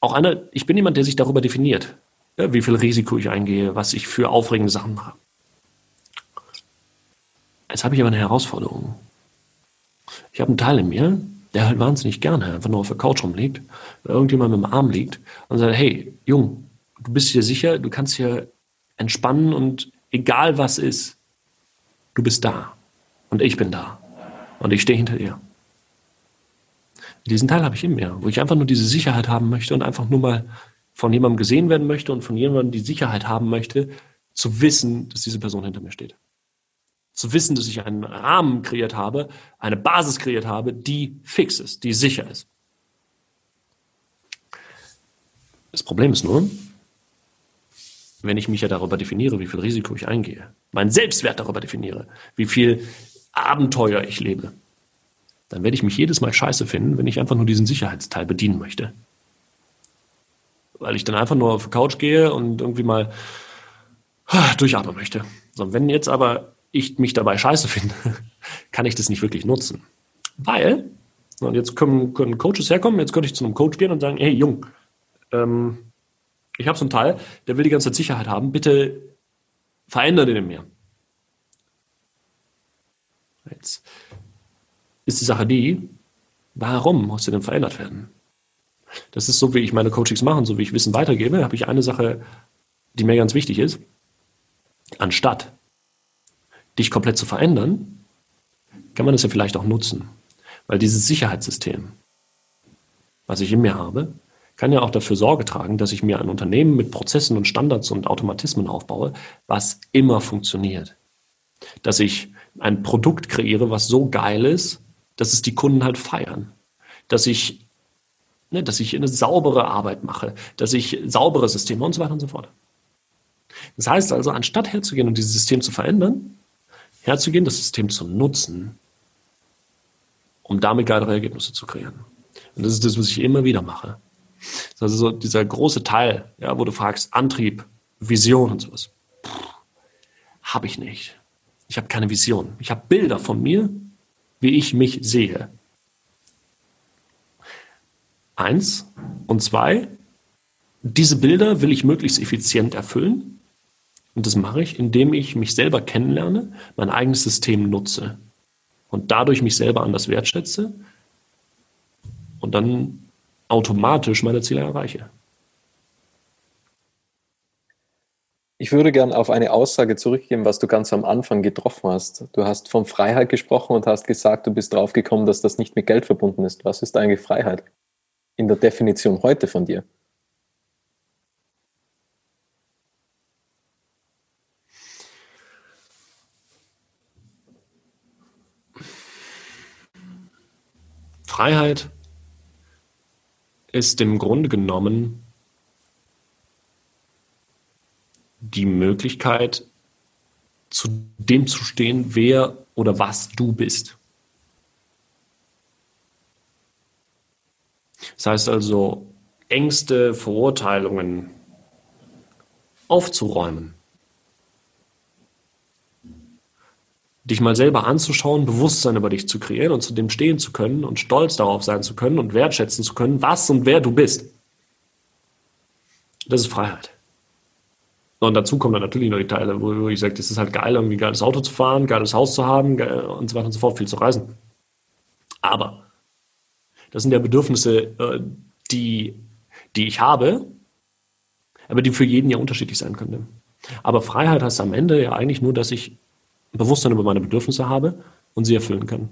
Auch einer, ich bin jemand, der sich darüber definiert, ja, wie viel Risiko ich eingehe, was ich für aufregende Sachen mache. Jetzt habe ich aber eine Herausforderung. Ich habe einen Teil in mir, der halt wahnsinnig gerne einfach nur auf der Couch rumliegt, irgendjemand mit dem Arm liegt und sagt, hey, Jung, du bist hier sicher, du kannst hier entspannen und egal was ist, du bist da und ich bin da und ich stehe hinter dir. Diesen Teil habe ich in mir, wo ich einfach nur diese Sicherheit haben möchte und einfach nur mal von jemandem gesehen werden möchte und von jemandem die Sicherheit haben möchte, zu wissen, dass diese Person hinter mir steht zu wissen, dass ich einen Rahmen kreiert habe, eine Basis kreiert habe, die fix ist, die sicher ist. Das Problem ist nur, wenn ich mich ja darüber definiere, wie viel Risiko ich eingehe, meinen Selbstwert darüber definiere, wie viel Abenteuer ich lebe, dann werde ich mich jedes Mal scheiße finden, wenn ich einfach nur diesen Sicherheitsteil bedienen möchte. Weil ich dann einfach nur auf die Couch gehe und irgendwie mal durchatmen möchte. So, wenn jetzt aber ich mich dabei scheiße finde, kann ich das nicht wirklich nutzen. Weil, und jetzt können, können Coaches herkommen, jetzt könnte ich zu einem Coach gehen und sagen, hey Jung, ähm, ich habe so einen Teil, der will die ganze Zeit Sicherheit haben, bitte verändere den in mir. Jetzt ist die Sache die, warum muss der denn verändert werden? Das ist so, wie ich meine Coachings mache, so wie ich Wissen weitergebe, habe ich eine Sache, die mir ganz wichtig ist. Anstatt dich komplett zu verändern, kann man das ja vielleicht auch nutzen. Weil dieses Sicherheitssystem, was ich in mir habe, kann ja auch dafür Sorge tragen, dass ich mir ein Unternehmen mit Prozessen und Standards und Automatismen aufbaue, was immer funktioniert. Dass ich ein Produkt kreiere, was so geil ist, dass es die Kunden halt feiern. Dass ich, ne, dass ich eine saubere Arbeit mache, dass ich saubere Systeme und so weiter und so fort. Das heißt also, anstatt herzugehen und dieses System zu verändern, herzugehen, das System zu nutzen, um damit geilere Ergebnisse zu kreieren. Und das ist das, was ich immer wieder mache. Also so dieser große Teil, ja, wo du fragst, Antrieb, Vision und sowas. Habe ich nicht. Ich habe keine Vision. Ich habe Bilder von mir, wie ich mich sehe. Eins. Und zwei, diese Bilder will ich möglichst effizient erfüllen. Und das mache ich, indem ich mich selber kennenlerne, mein eigenes System nutze und dadurch mich selber anders wertschätze und dann automatisch meine Ziele erreiche. Ich würde gerne auf eine Aussage zurückgehen, was du ganz am Anfang getroffen hast. Du hast von Freiheit gesprochen und hast gesagt, du bist drauf gekommen, dass das nicht mit Geld verbunden ist. Was ist eigentlich Freiheit in der Definition heute von dir? Freiheit ist im Grunde genommen die Möglichkeit, zu dem zu stehen, wer oder was du bist. Das heißt also, Ängste, Verurteilungen aufzuräumen. Dich mal selber anzuschauen, Bewusstsein über dich zu kreieren und zu dem stehen zu können und stolz darauf sein zu können und wertschätzen zu können, was und wer du bist. Das ist Freiheit. Und dazu kommen dann natürlich noch die Teile, wo ich sage, es ist halt geil, irgendwie ein geiles Auto zu fahren, geiles Haus zu haben und so weiter und so fort, viel zu reisen. Aber das sind ja Bedürfnisse, äh, die, die ich habe, aber die für jeden ja unterschiedlich sein können. Aber Freiheit heißt am Ende ja eigentlich nur, dass ich Bewusstsein über meine Bedürfnisse habe und sie erfüllen kann.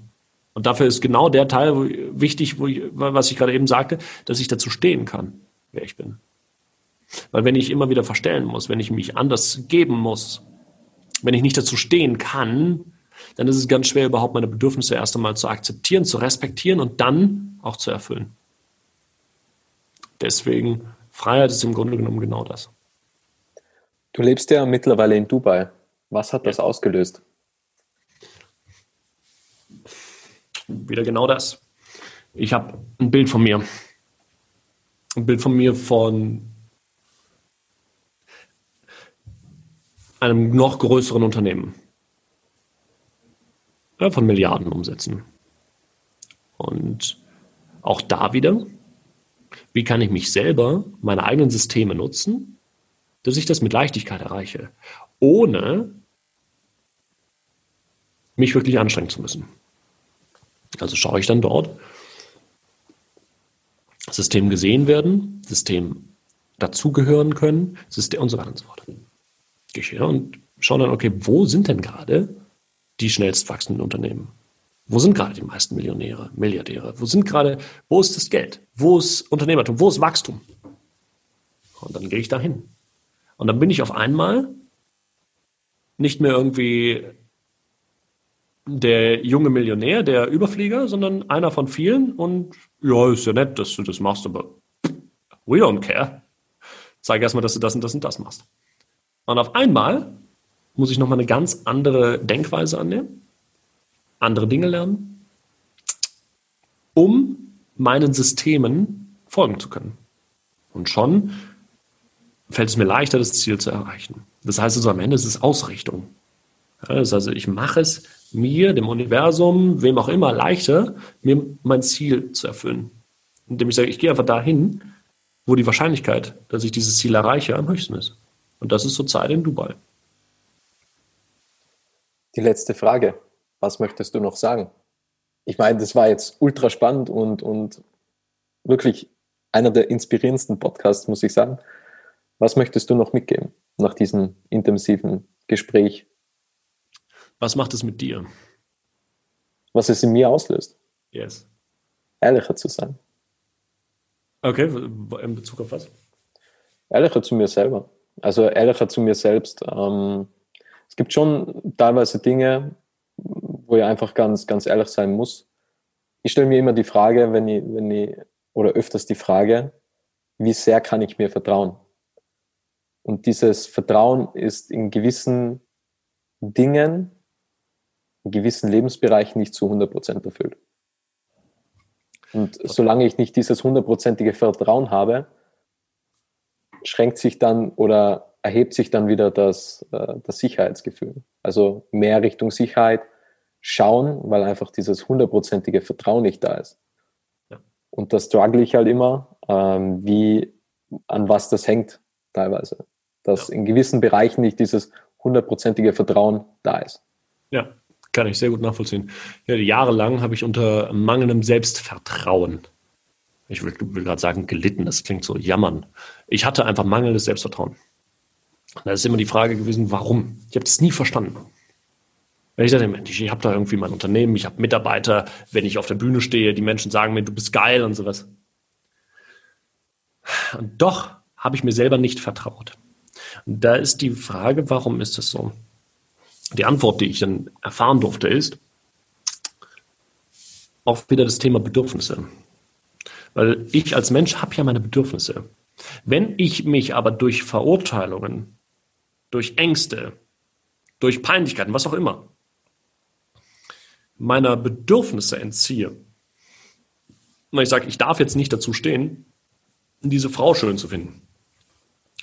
Und dafür ist genau der Teil wo, wichtig, wo ich, was ich gerade eben sagte, dass ich dazu stehen kann, wer ich bin. Weil wenn ich immer wieder verstellen muss, wenn ich mich anders geben muss, wenn ich nicht dazu stehen kann, dann ist es ganz schwer, überhaupt meine Bedürfnisse erst einmal zu akzeptieren, zu respektieren und dann auch zu erfüllen. Deswegen, Freiheit ist im Grunde genommen genau das. Du lebst ja mittlerweile in Dubai. Was hat das ja. ausgelöst? Wieder genau das. Ich habe ein Bild von mir. Ein Bild von mir von einem noch größeren Unternehmen. Ja, von Milliarden umsetzen. Und auch da wieder, wie kann ich mich selber, meine eigenen Systeme nutzen, dass ich das mit Leichtigkeit erreiche, ohne mich wirklich anstrengen zu müssen. Also schaue ich dann dort, System gesehen werden, System dazugehören können, System und so weiter und so fort. Gehe ich her und schaue dann, okay, wo sind denn gerade die schnellst wachsenden Unternehmen? Wo sind gerade die meisten Millionäre, Milliardäre? Wo sind gerade, wo ist das Geld? Wo ist Unternehmertum? Wo ist Wachstum? Und dann gehe ich dahin. Und dann bin ich auf einmal nicht mehr irgendwie der junge Millionär, der Überflieger, sondern einer von vielen. Und ja, ist ja nett, dass du das machst, aber we don't care. Zeig erstmal, dass du das und das und das machst. Und auf einmal muss ich nochmal eine ganz andere Denkweise annehmen, andere Dinge lernen, um meinen Systemen folgen zu können. Und schon fällt es mir leichter, das Ziel zu erreichen. Das heißt also, am Ende ist es Ausrichtung. das heißt also, ich mache es mir, dem Universum, wem auch immer, leichter, mir mein Ziel zu erfüllen. Indem ich sage, ich gehe einfach dahin, wo die Wahrscheinlichkeit, dass ich dieses Ziel erreiche, am höchsten ist. Und das ist zurzeit in Dubai. Die letzte Frage. Was möchtest du noch sagen? Ich meine, das war jetzt ultra spannend und, und wirklich einer der inspirierendsten Podcasts, muss ich sagen. Was möchtest du noch mitgeben nach diesem intensiven Gespräch? Was macht es mit dir? Was es in mir auslöst? Yes. Ehrlicher zu sein. Okay, in Bezug auf was? Ehrlicher zu mir selber. Also ehrlicher zu mir selbst. Ähm, es gibt schon teilweise Dinge, wo ich einfach ganz, ganz ehrlich sein muss. Ich stelle mir immer die Frage, wenn ich, wenn ich, oder öfters die Frage, wie sehr kann ich mir vertrauen? Und dieses Vertrauen ist in gewissen Dingen, in gewissen Lebensbereichen nicht zu 100% erfüllt. Und solange ich nicht dieses hundertprozentige Vertrauen habe, schränkt sich dann oder erhebt sich dann wieder das, äh, das Sicherheitsgefühl. Also mehr Richtung Sicherheit schauen, weil einfach dieses hundertprozentige Vertrauen nicht da ist. Ja. Und das struggle ich halt immer, ähm, wie an was das hängt teilweise. Dass ja. in gewissen Bereichen nicht dieses hundertprozentige Vertrauen da ist. Ja, kann ich sehr gut nachvollziehen. Ja, jahrelang habe ich unter mangelndem Selbstvertrauen ich will, will gerade sagen, gelitten, das klingt so jammern. Ich hatte einfach mangelndes Selbstvertrauen. Da ist immer die Frage gewesen, warum? Ich habe das nie verstanden. Ich dachte, Mensch, ich habe da irgendwie mein Unternehmen, ich habe Mitarbeiter, wenn ich auf der Bühne stehe, die Menschen sagen mir, du bist geil und sowas. Und doch habe ich mir selber nicht vertraut. Und da ist die Frage, warum ist das so? Die Antwort, die ich dann erfahren durfte, ist auch wieder das Thema Bedürfnisse. Weil ich als Mensch habe ja meine Bedürfnisse. Wenn ich mich aber durch Verurteilungen durch Ängste, durch Peinlichkeiten, was auch immer, meiner Bedürfnisse entziehe, und ich sage, ich darf jetzt nicht dazu stehen, diese Frau schön zu finden.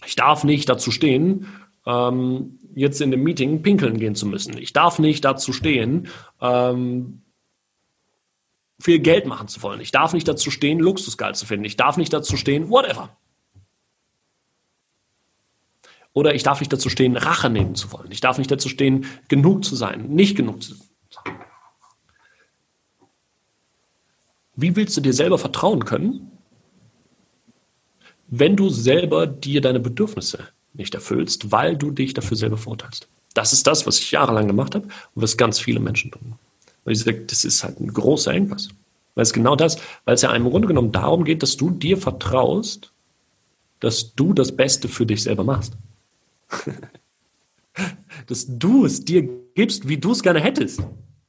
Ich darf nicht dazu stehen, ähm, jetzt in dem Meeting pinkeln gehen zu müssen. Ich darf nicht dazu stehen, ähm, viel Geld machen zu wollen. Ich darf nicht dazu stehen, Luxusgeil zu finden. Ich darf nicht dazu stehen, whatever. Oder ich darf nicht dazu stehen, Rache nehmen zu wollen. Ich darf nicht dazu stehen, genug zu sein, nicht genug zu sein. Wie willst du dir selber vertrauen können, wenn du selber dir deine Bedürfnisse nicht erfüllst, weil du dich dafür selber verurteilst? Das ist das, was ich jahrelang gemacht habe und was ganz viele Menschen tun. Weil ich sage, das ist halt ein großer Engpass. Weil es genau das, weil es ja im Grunde genommen darum geht, dass du dir vertraust, dass du das Beste für dich selber machst. dass du es dir gibst, wie du es gerne hättest,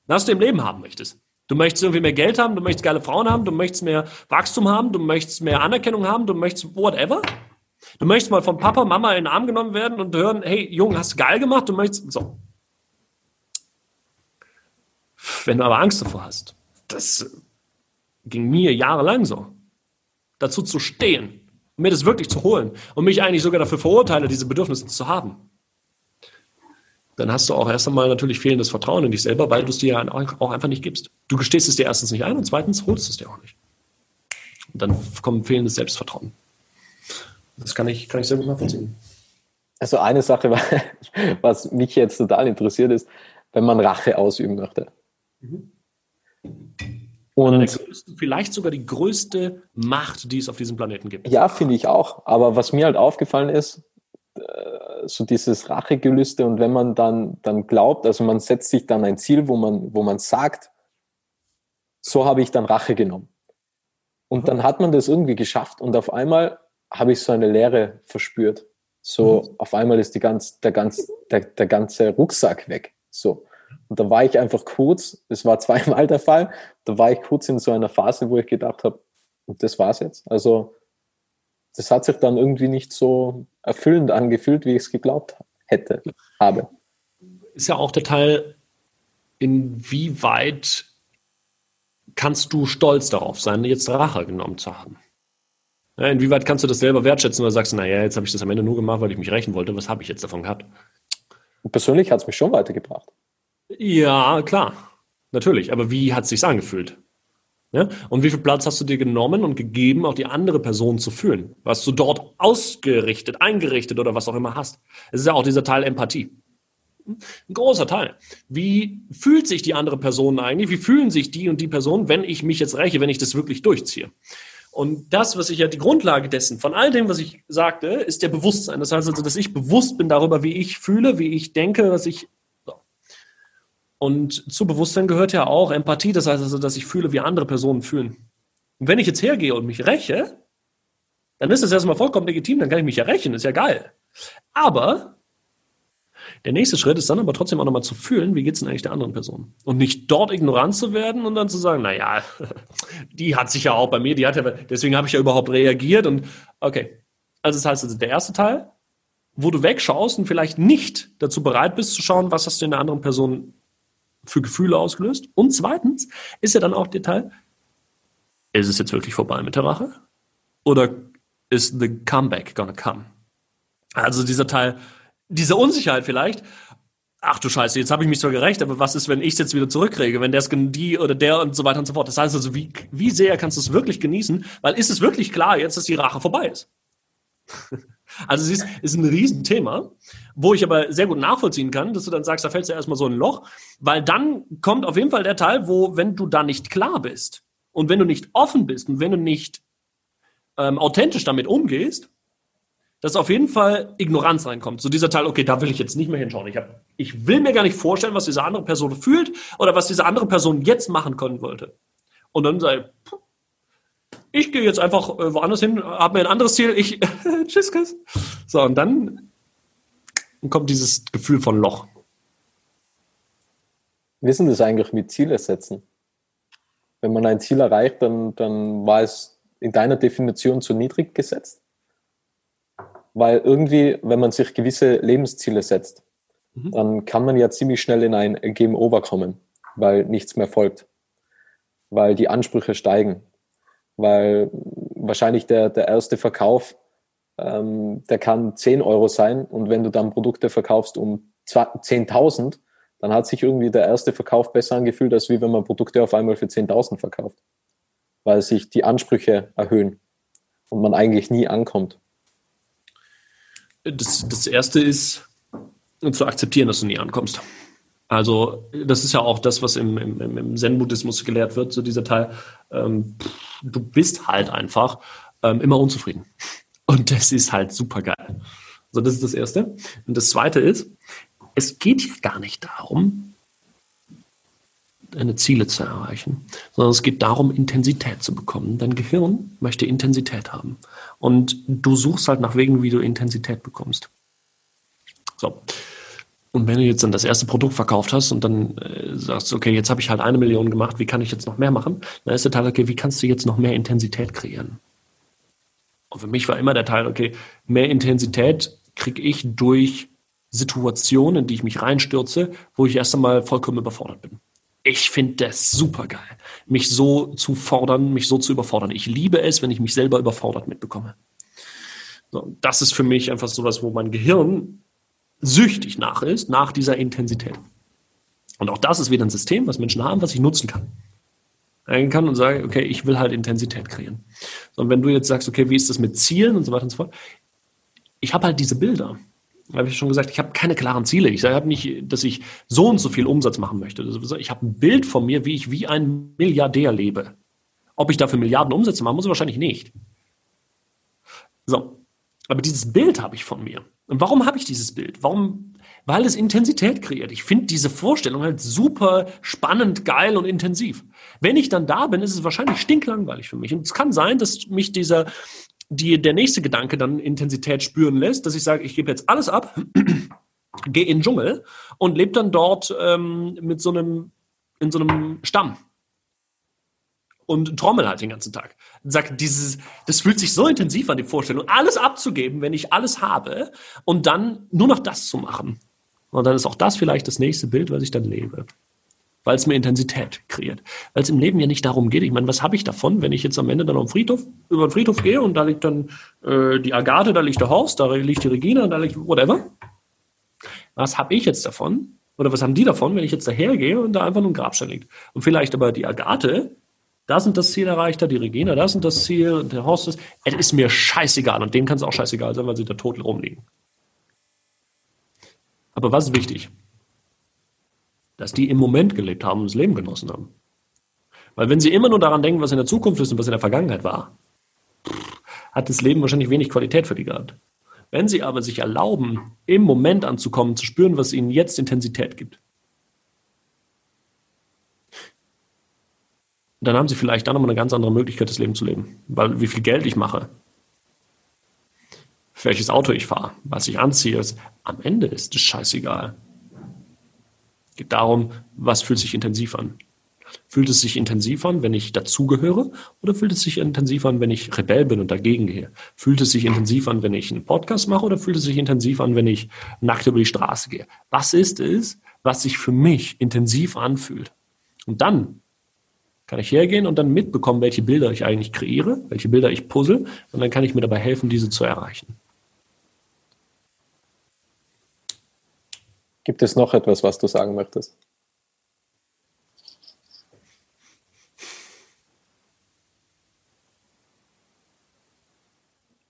was du im Leben haben möchtest. Du möchtest irgendwie mehr Geld haben, du möchtest geile Frauen haben, du möchtest mehr Wachstum haben, du möchtest mehr Anerkennung haben, du möchtest whatever. Du möchtest mal von Papa, Mama in den Arm genommen werden und hören, hey, Junge, hast du geil gemacht, du möchtest, so. Wenn du aber Angst davor hast, das ging mir jahrelang so, dazu zu stehen, mir das wirklich zu holen und mich eigentlich sogar dafür verurteile, diese Bedürfnisse zu haben, dann hast du auch erst einmal natürlich fehlendes Vertrauen in dich selber, weil du es dir ja auch einfach nicht gibst. Du gestehst es dir erstens nicht ein und zweitens holst du es dir auch nicht. Und dann kommt fehlendes Selbstvertrauen. Das kann ich, kann ich sehr gut nachvollziehen. Also eine Sache, was mich jetzt total interessiert ist, wenn man Rache ausüben möchte. Mhm. Und größte, vielleicht sogar die größte Macht, die es auf diesem Planeten gibt. Ja, finde ich auch. Aber was mir halt aufgefallen ist, äh, so dieses Rachegelüste und wenn man dann, dann glaubt, also man setzt sich dann ein Ziel, wo man, wo man sagt, so habe ich dann Rache genommen. Und dann hat man das irgendwie geschafft und auf einmal habe ich so eine Leere verspürt. So mhm. auf einmal ist die ganz, der, ganz, der, der ganze Rucksack weg. So. Und da war ich einfach kurz, das war zweimal der Fall, da war ich kurz in so einer Phase, wo ich gedacht habe, und das war's jetzt. Also das hat sich dann irgendwie nicht so erfüllend angefühlt, wie ich es geglaubt hätte, habe. Ist ja auch der Teil, inwieweit kannst du stolz darauf sein, jetzt Rache genommen zu haben? Inwieweit kannst du das selber wertschätzen oder sagst, naja, jetzt habe ich das am Ende nur gemacht, weil ich mich rächen wollte, was habe ich jetzt davon gehabt? Persönlich hat es mich schon weitergebracht. Ja, klar. Natürlich. Aber wie hat es sich angefühlt? Ja? Und wie viel Platz hast du dir genommen und gegeben, auch die andere Person zu fühlen? Was du dort ausgerichtet, eingerichtet oder was auch immer hast. Es ist ja auch dieser Teil Empathie. Ein großer Teil. Wie fühlt sich die andere Person eigentlich? Wie fühlen sich die und die Person, wenn ich mich jetzt räche, wenn ich das wirklich durchziehe? Und das, was ich ja die Grundlage dessen, von all dem, was ich sagte, ist der Bewusstsein. Das heißt also, dass ich bewusst bin darüber, wie ich fühle, wie ich denke, was ich und zu Bewusstsein gehört ja auch Empathie, das heißt also, dass ich fühle, wie andere Personen fühlen. Und wenn ich jetzt hergehe und mich räche, dann ist das erstmal vollkommen legitim, dann kann ich mich ja rächen, ist ja geil. Aber der nächste Schritt ist dann aber trotzdem auch nochmal zu fühlen, wie geht es denn eigentlich der anderen Person? Und nicht dort ignorant zu werden und dann zu sagen, naja, die hat sich ja auch bei mir, die hat ja, deswegen habe ich ja überhaupt reagiert und okay. Also das heißt, also der erste Teil, wo du wegschaust und vielleicht nicht dazu bereit bist zu schauen, was hast du in der anderen Person für Gefühle ausgelöst? Und zweitens ist ja dann auch der Teil, ist es jetzt wirklich vorbei mit der Rache? Oder ist the comeback gonna come? Also dieser Teil, diese Unsicherheit vielleicht, ach du Scheiße, jetzt habe ich mich zwar gerecht, aber was ist, wenn ich es jetzt wieder zurückkriege, wenn der die oder der und so weiter und so fort. Das heißt also, wie, wie sehr kannst du es wirklich genießen? Weil ist es wirklich klar jetzt, dass die Rache vorbei ist? Also es ist, ist ein Riesenthema, wo ich aber sehr gut nachvollziehen kann, dass du dann sagst, da fällst du erstmal so ein Loch, weil dann kommt auf jeden Fall der Teil, wo, wenn du da nicht klar bist und wenn du nicht offen bist und wenn du nicht ähm, authentisch damit umgehst, dass auf jeden Fall Ignoranz reinkommt. So dieser Teil, okay, da will ich jetzt nicht mehr hinschauen. Ich, hab, ich will mir gar nicht vorstellen, was diese andere Person fühlt oder was diese andere Person jetzt machen können wollte. Und dann sei, ich gehe jetzt einfach äh, woanders hin, habe mir ein anderes Ziel, ich, tschüss, Chris. So, und dann kommt dieses Gefühl von Loch. Denn das eigentlich mit Ziele setzen? Wenn man ein Ziel erreicht, dann, dann war es in deiner Definition zu niedrig gesetzt? Weil irgendwie, wenn man sich gewisse Lebensziele setzt, mhm. dann kann man ja ziemlich schnell in ein Game Over kommen, weil nichts mehr folgt, weil die Ansprüche steigen, weil wahrscheinlich der, der erste Verkauf, ähm, der kann 10 Euro sein und wenn du dann Produkte verkaufst um 10.000, dann hat sich irgendwie der erste Verkauf besser angefühlt, als wie wenn man Produkte auf einmal für 10.000 verkauft, weil sich die Ansprüche erhöhen und man eigentlich nie ankommt. Das, das erste ist zu akzeptieren, dass du nie ankommst. Also, das ist ja auch das, was im, im, im Zen-Buddhismus gelehrt wird, so dieser Teil. Ähm, du bist halt einfach ähm, immer unzufrieden. Und das ist halt super geil. So, das ist das Erste. Und das Zweite ist, es geht hier gar nicht darum, deine Ziele zu erreichen, sondern es geht darum, Intensität zu bekommen. Dein Gehirn möchte Intensität haben. Und du suchst halt nach Wegen, wie du Intensität bekommst. So. Und wenn du jetzt dann das erste Produkt verkauft hast und dann äh, sagst, okay, jetzt habe ich halt eine Million gemacht, wie kann ich jetzt noch mehr machen? Dann ist der Teil, okay, wie kannst du jetzt noch mehr Intensität kreieren? Und für mich war immer der Teil, okay, mehr Intensität kriege ich durch Situationen, in die ich mich reinstürze, wo ich erst einmal vollkommen überfordert bin. Ich finde das super geil, mich so zu fordern, mich so zu überfordern. Ich liebe es, wenn ich mich selber überfordert mitbekomme. So, das ist für mich einfach so was, wo mein Gehirn süchtig nach ist, nach dieser Intensität. Und auch das ist wieder ein System, was Menschen haben, was ich nutzen kann. Ich kann und sage, okay, ich will halt Intensität kreieren. So, und wenn du jetzt sagst, okay, wie ist das mit Zielen und so weiter und so fort, ich habe halt diese Bilder habe ich schon gesagt, ich habe keine klaren Ziele. Ich sage nicht, dass ich so und so viel Umsatz machen möchte. Ich habe ein Bild von mir, wie ich wie ein Milliardär lebe. Ob ich dafür Milliarden Umsätze machen muss, wahrscheinlich nicht. So. Aber dieses Bild habe ich von mir. Und warum habe ich dieses Bild? Warum? Weil es Intensität kreiert. Ich finde diese Vorstellung halt super spannend, geil und intensiv. Wenn ich dann da bin, ist es wahrscheinlich stinklangweilig für mich. Und es kann sein, dass mich dieser, die, der nächste Gedanke dann Intensität spüren lässt, dass ich sage, ich gebe jetzt alles ab, gehe in den Dschungel und lebe dann dort ähm, mit so einem, in so einem Stamm und trommel halt den ganzen Tag. Sag, dieses, das fühlt sich so intensiv an, die Vorstellung, alles abzugeben, wenn ich alles habe und dann nur noch das zu machen. Und dann ist auch das vielleicht das nächste Bild, was ich dann lebe weil es mir Intensität kreiert. Weil es im Leben ja nicht darum geht. Ich meine, was habe ich davon, wenn ich jetzt am Ende dann am Friedhof, über den Friedhof gehe und da liegt dann äh, die Agathe, da liegt der Horst, da liegt die Regina, da liegt whatever. Was habe ich jetzt davon? Oder was haben die davon, wenn ich jetzt dahergehe und da einfach nur ein Grabstein liegt? Und vielleicht aber die Agathe, da sind das Ziel erreicht, da die Regina, da sind das Ziel, der Horst ist, es ist mir scheißegal und denen kann es auch scheißegal sein, weil sie da tot rumliegen. Aber was ist wichtig? Dass die im Moment gelebt haben und das Leben genossen haben. Weil wenn sie immer nur daran denken, was in der Zukunft ist und was in der Vergangenheit war, hat das Leben wahrscheinlich wenig Qualität für die gehabt. Wenn sie aber sich erlauben, im Moment anzukommen, zu spüren, was ihnen jetzt Intensität gibt, dann haben sie vielleicht dann nochmal eine ganz andere Möglichkeit, das Leben zu leben. Weil wie viel Geld ich mache, welches Auto ich fahre, was ich anziehe, ist, am Ende ist es scheißegal geht darum, was fühlt sich intensiv an. Fühlt es sich intensiv an, wenn ich dazugehöre, oder fühlt es sich intensiv an, wenn ich Rebell bin und dagegen gehe? Fühlt es sich intensiv an, wenn ich einen Podcast mache, oder fühlt es sich intensiv an, wenn ich nackt über die Straße gehe? Was ist es, was sich für mich intensiv anfühlt? Und dann kann ich hergehen und dann mitbekommen, welche Bilder ich eigentlich kreiere, welche Bilder ich puzzle, und dann kann ich mir dabei helfen, diese zu erreichen. Gibt es noch etwas, was du sagen möchtest?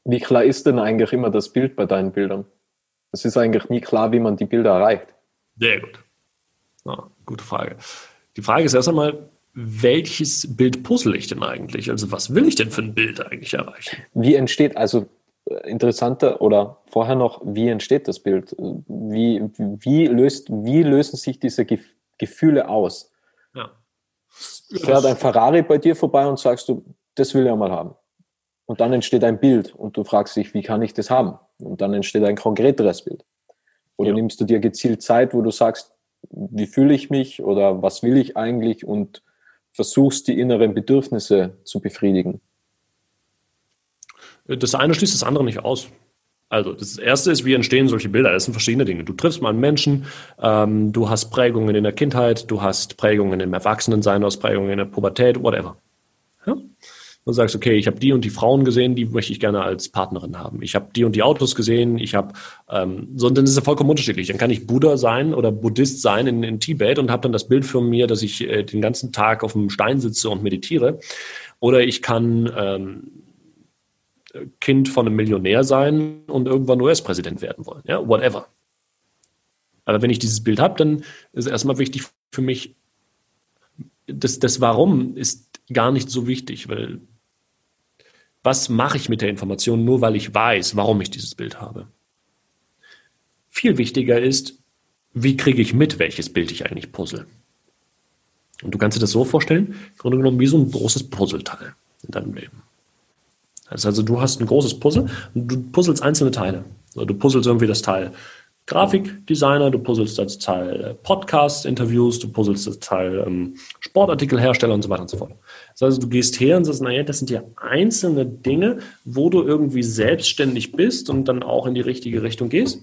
Wie klar ist denn eigentlich immer das Bild bei deinen Bildern? Es ist eigentlich nie klar, wie man die Bilder erreicht. Sehr gut. Ja, gute Frage. Die Frage ist erst einmal, welches Bild puzzle ich denn eigentlich? Also was will ich denn für ein Bild eigentlich erreichen? Wie entsteht, also interessanter oder vorher noch, wie entsteht das Bild? Wie, wie, löst, wie lösen sich diese Gefühle aus? Ja. Fährt ein Ferrari bei dir vorbei und sagst du, das will ich mal haben. Und dann entsteht ein Bild und du fragst dich, wie kann ich das haben? Und dann entsteht ein konkreteres Bild. Oder ja. nimmst du dir gezielt Zeit, wo du sagst, wie fühle ich mich oder was will ich eigentlich und versuchst die inneren Bedürfnisse zu befriedigen. Das eine schließt das andere nicht aus. Also das erste ist, wie entstehen solche Bilder? Das sind verschiedene Dinge. Du triffst mal einen Menschen, ähm, du hast Prägungen in der Kindheit, du hast Prägungen im Erwachsenensein, du hast Prägungen in der Pubertät, whatever. Ja? Du sagst, okay, ich habe die und die Frauen gesehen, die möchte ich gerne als Partnerin haben. Ich habe die und die Autos gesehen, ich habe, ähm, so, dann ist es vollkommen unterschiedlich. Dann kann ich Buddha sein oder Buddhist sein in, in Tibet und habe dann das Bild von mir, dass ich äh, den ganzen Tag auf dem Stein sitze und meditiere. Oder ich kann ähm, Kind von einem Millionär sein und irgendwann US-Präsident werden wollen. Ja, whatever. Aber wenn ich dieses Bild habe, dann ist erstmal wichtig für mich, das, das Warum ist gar nicht so wichtig, weil was mache ich mit der Information, nur weil ich weiß, warum ich dieses Bild habe? Viel wichtiger ist, wie kriege ich mit, welches Bild ich eigentlich puzzle? Und du kannst dir das so vorstellen, im Grunde genommen wie so ein großes Puzzleteil in deinem Leben. Das also, du hast ein großes Puzzle und du puzzelst einzelne Teile. Du puzzelst irgendwie das Teil Grafikdesigner, du puzzelst das Teil äh, Podcast-Interviews, du puzzelst das Teil ähm, Sportartikelhersteller und so weiter und so fort. Das heißt, du gehst her und sagst, naja, das sind ja einzelne Dinge, wo du irgendwie selbstständig bist und dann auch in die richtige Richtung gehst.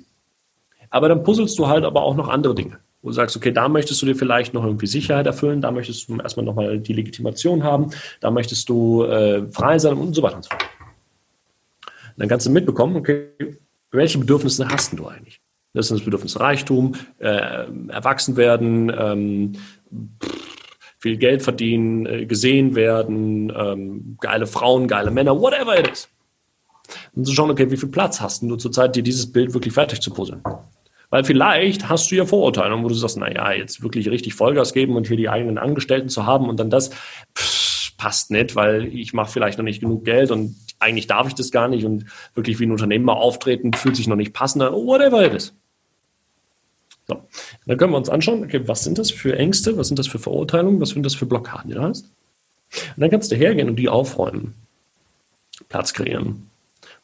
Aber dann puzzelst du halt aber auch noch andere Dinge wo du sagst, okay, da möchtest du dir vielleicht noch irgendwie Sicherheit erfüllen, da möchtest du erstmal nochmal die Legitimation haben, da möchtest du äh, frei sein und so weiter und so fort. Dann kannst du mitbekommen, okay, welche Bedürfnisse hast du eigentlich? Das sind das Bedürfnis Reichtum, äh, erwachsen werden, ähm, viel Geld verdienen, äh, gesehen werden, ähm, geile Frauen, geile Männer, whatever it is. Und zu schauen, okay, wie viel Platz hast du zurzeit, dir dieses Bild wirklich fertig zu puzzeln? Weil vielleicht hast du ja Vorurteile, wo du sagst, naja, jetzt wirklich richtig Vollgas geben und hier die eigenen Angestellten zu haben und dann das pff, passt nicht, weil ich mache vielleicht noch nicht genug Geld und eigentlich darf ich das gar nicht und wirklich wie ein Unternehmen auftreten, fühlt sich noch nicht passend an, whatever it is. So, dann können wir uns anschauen, okay, was sind das für Ängste, was sind das für Verurteilungen, was sind das für Blockaden, die du hast? Und dann kannst du hergehen und die aufräumen, Platz kreieren.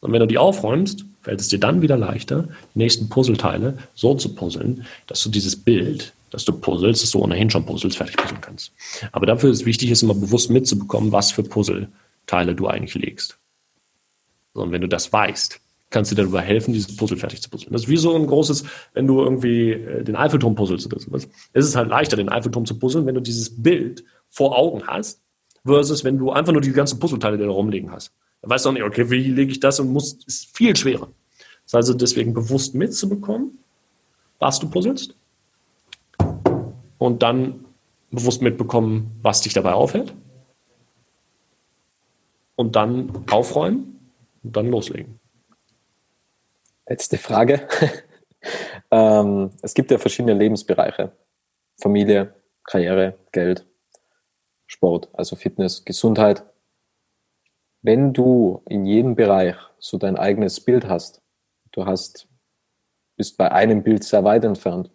Und wenn du die aufräumst, fällt es dir dann wieder leichter, die nächsten Puzzleteile so zu puzzeln, dass du dieses Bild, das du puzzelst, das du ohnehin schon puzzelst, fertig puzzeln kannst. Aber dafür ist wichtig, ist immer bewusst mitzubekommen, was für Puzzleteile du eigentlich legst. Und wenn du das weißt, kannst du dir darüber helfen, dieses Puzzle fertig zu puzzeln. Das ist wie so ein großes, wenn du irgendwie äh, den Eiffelturm puzzelst oder sowas. Es ist halt leichter, den Eiffelturm zu puzzeln, wenn du dieses Bild vor Augen hast, versus wenn du einfach nur die ganzen Puzzleteile, die da rumliegen hast. Er weiß auch nicht, okay, wie lege ich das und muss, ist viel schwerer. Das ist also deswegen bewusst mitzubekommen, was du puzzelst. Und dann bewusst mitbekommen, was dich dabei aufhält. Und dann aufräumen und dann loslegen. Letzte Frage. ähm, es gibt ja verschiedene Lebensbereiche. Familie, Karriere, Geld, Sport, also Fitness, Gesundheit. Wenn du in jedem Bereich so dein eigenes Bild hast, du hast, bist bei einem Bild sehr weit entfernt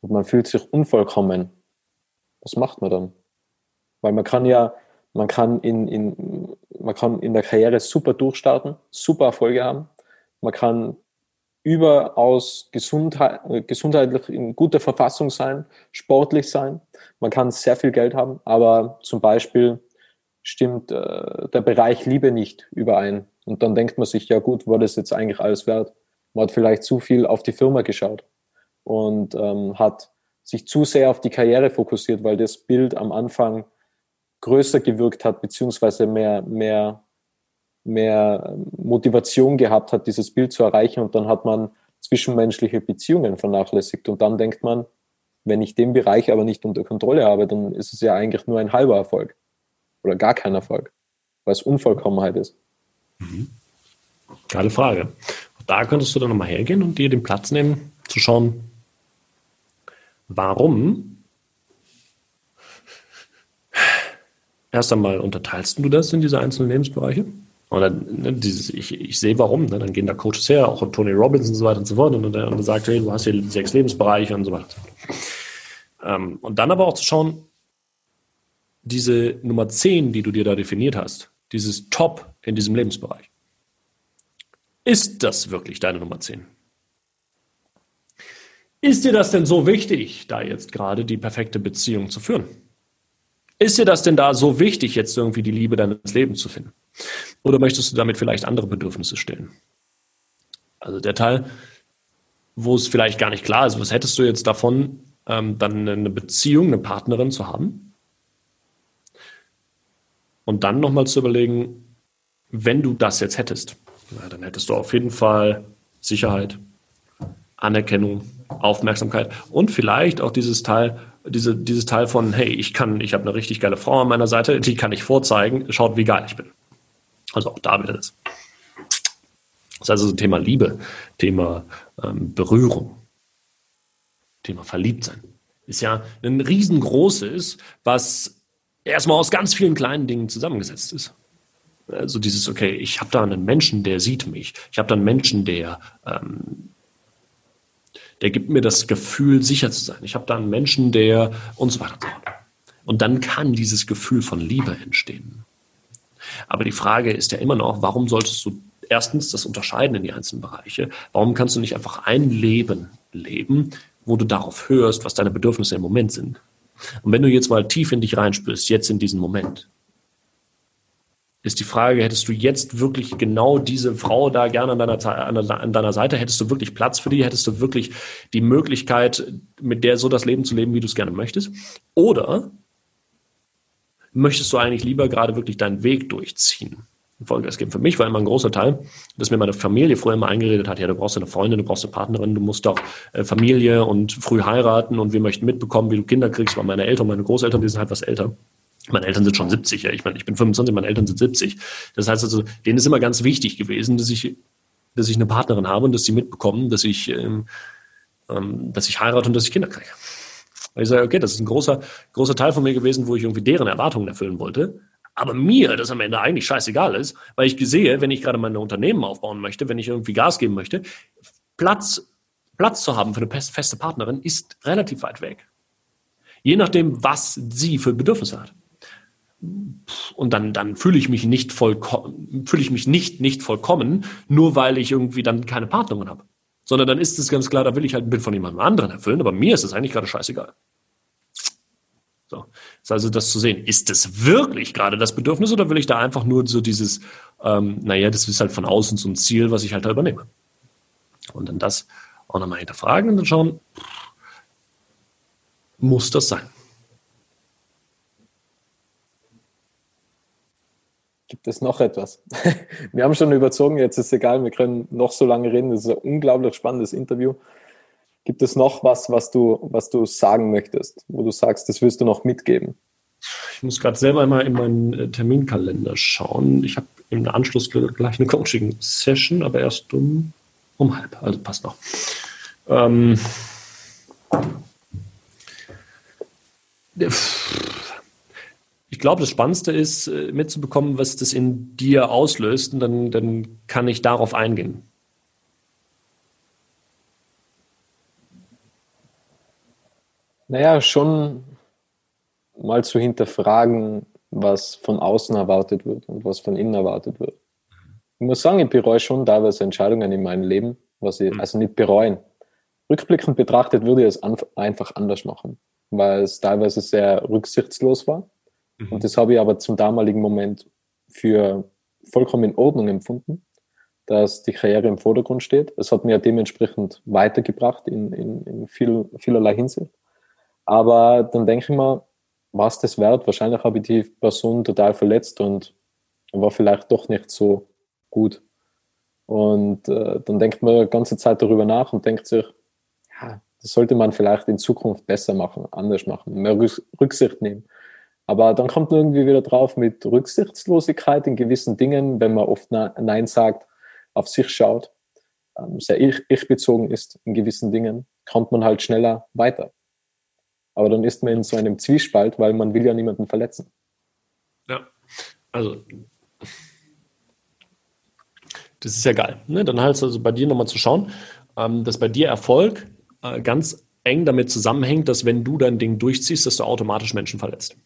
und man fühlt sich unvollkommen, was macht man dann? Weil man kann ja, man kann in, in, man kann in der Karriere super durchstarten, super Erfolge haben, man kann überaus gesundheit, gesundheitlich in guter Verfassung sein, sportlich sein, man kann sehr viel Geld haben, aber zum Beispiel stimmt äh, der Bereich Liebe nicht überein. Und dann denkt man sich, ja gut, war das jetzt eigentlich alles wert? Man hat vielleicht zu viel auf die Firma geschaut und ähm, hat sich zu sehr auf die Karriere fokussiert, weil das Bild am Anfang größer gewirkt hat, beziehungsweise mehr, mehr, mehr Motivation gehabt hat, dieses Bild zu erreichen. Und dann hat man zwischenmenschliche Beziehungen vernachlässigt. Und dann denkt man, wenn ich den Bereich aber nicht unter Kontrolle habe, dann ist es ja eigentlich nur ein halber Erfolg oder gar kein Erfolg, weil es Unvollkommenheit ist. Mhm. Geile Frage. Da könntest du dann nochmal hergehen und dir den Platz nehmen, zu schauen, warum erst einmal unterteilst du das in diese einzelnen Lebensbereiche. Und ne, dieses, ich, ich sehe warum, ne? dann gehen da Coaches her, auch Tony Robbins und so weiter und so fort, und, und, und sagt, hey, du hast hier sechs Lebensbereiche und so weiter. Ähm, und dann aber auch zu schauen, diese Nummer 10, die du dir da definiert hast, dieses Top in diesem Lebensbereich, ist das wirklich deine Nummer 10? Ist dir das denn so wichtig, da jetzt gerade die perfekte Beziehung zu führen? Ist dir das denn da so wichtig, jetzt irgendwie die Liebe deines Lebens zu finden? Oder möchtest du damit vielleicht andere Bedürfnisse stellen? Also der Teil, wo es vielleicht gar nicht klar ist, was hättest du jetzt davon, ähm, dann eine Beziehung, eine Partnerin zu haben? Und dann nochmal zu überlegen, wenn du das jetzt hättest, na, dann hättest du auf jeden Fall Sicherheit, Anerkennung, Aufmerksamkeit und vielleicht auch dieses Teil, diese, dieses Teil von, hey, ich kann, ich habe eine richtig geile Frau an meiner Seite, die kann ich vorzeigen, schaut, wie geil ich bin. Also auch da wieder das. Das ist also Thema Liebe, Thema ähm, Berührung, Thema Verliebtsein. Ist ja ein riesengroßes, was erstmal aus ganz vielen kleinen Dingen zusammengesetzt ist. Also dieses, okay, ich habe da einen Menschen, der sieht mich. Ich habe da einen Menschen, der, ähm, der gibt mir das Gefühl, sicher zu sein. Ich habe da einen Menschen, der und so weiter und dann kann dieses Gefühl von Liebe entstehen. Aber die Frage ist ja immer noch, warum solltest du erstens das unterscheiden in die einzelnen Bereiche? Warum kannst du nicht einfach ein Leben leben, wo du darauf hörst, was deine Bedürfnisse im Moment sind? Und wenn du jetzt mal tief in dich reinspürst, jetzt in diesen Moment, ist die Frage, hättest du jetzt wirklich genau diese Frau da gerne an deiner, an deiner Seite? Hättest du wirklich Platz für die? Hättest du wirklich die Möglichkeit, mit der so das Leben zu leben, wie du es gerne möchtest? Oder möchtest du eigentlich lieber gerade wirklich deinen Weg durchziehen? Vollgas geben. Für mich war immer ein großer Teil, dass mir meine Familie früher immer eingeredet hat, ja, du brauchst eine Freundin, du brauchst eine Partnerin, du musst doch äh, Familie und früh heiraten und wir möchten mitbekommen, wie du Kinder kriegst, weil meine Eltern, meine Großeltern, die sind halt was älter. Meine Eltern sind schon 70, ja. Ich meine, ich bin 25, meine Eltern sind 70. Das heißt also, denen ist immer ganz wichtig gewesen, dass ich, dass ich eine Partnerin habe und dass sie mitbekommen, dass ich, ähm, ähm, dass ich heirate und dass ich Kinder kriege. Weil ich sage, okay, das ist ein großer, großer Teil von mir gewesen, wo ich irgendwie deren Erwartungen erfüllen wollte. Aber mir das am Ende eigentlich scheißegal ist, weil ich sehe, wenn ich gerade meine Unternehmen aufbauen möchte, wenn ich irgendwie Gas geben möchte, Platz, Platz zu haben für eine feste Partnerin ist relativ weit weg. Je nachdem, was sie für Bedürfnisse hat. Und dann, dann fühle ich mich nicht vollkommen, fühle ich mich nicht, nicht vollkommen, nur weil ich irgendwie dann keine Partnerin habe. Sondern dann ist es ganz klar, da will ich halt ein Bild von jemandem anderen erfüllen, aber mir ist es eigentlich gerade scheißegal. So. Ist also das zu sehen. Ist das wirklich gerade das Bedürfnis oder will ich da einfach nur so dieses, ähm, naja, das ist halt von außen so ein Ziel, was ich halt da übernehme? Und dann das auch nochmal hinterfragen und dann schauen, muss das sein? Gibt es noch etwas? Wir haben schon überzogen, jetzt ist es egal, wir können noch so lange reden. Das ist ein unglaublich spannendes Interview. Gibt es noch was, was du, was du sagen möchtest, wo du sagst, das wirst du noch mitgeben? Ich muss gerade selber mal in meinen äh, Terminkalender schauen. Ich habe im Anschluss gleich eine Coaching-Session, aber erst um, um halb, also passt noch. Ähm, ich glaube, das Spannendste ist, äh, mitzubekommen, was das in dir auslöst, und dann, dann kann ich darauf eingehen. Naja, schon mal zu hinterfragen, was von außen erwartet wird und was von innen erwartet wird. Ich muss sagen, ich bereue schon teilweise Entscheidungen in meinem Leben, was ich, mhm. also nicht bereuen. Rückblickend betrachtet würde ich es einfach anders machen, weil es teilweise sehr rücksichtslos war. Mhm. Und das habe ich aber zum damaligen Moment für vollkommen in Ordnung empfunden, dass die Karriere im Vordergrund steht. Es hat mir dementsprechend weitergebracht in, in, in viel, vielerlei Hinsicht. Aber dann denke ich mir, war es das wert? Wahrscheinlich habe ich die Person total verletzt und war vielleicht doch nicht so gut. Und äh, dann denkt man die ganze Zeit darüber nach und denkt sich, ja, das sollte man vielleicht in Zukunft besser machen, anders machen, mehr Rücksicht nehmen. Aber dann kommt man irgendwie wieder drauf mit Rücksichtslosigkeit in gewissen Dingen, wenn man oft Nein sagt, auf sich schaut, ähm, sehr ich-bezogen ist in gewissen Dingen, kommt man halt schneller weiter. Aber dann ist man in so einem Zwiespalt, weil man will ja niemanden verletzen. Ja, also das ist ja geil. Ne? Dann es also bei dir nochmal zu schauen, ähm, dass bei dir Erfolg äh, ganz eng damit zusammenhängt, dass wenn du dein Ding durchziehst, dass du automatisch Menschen verletzt.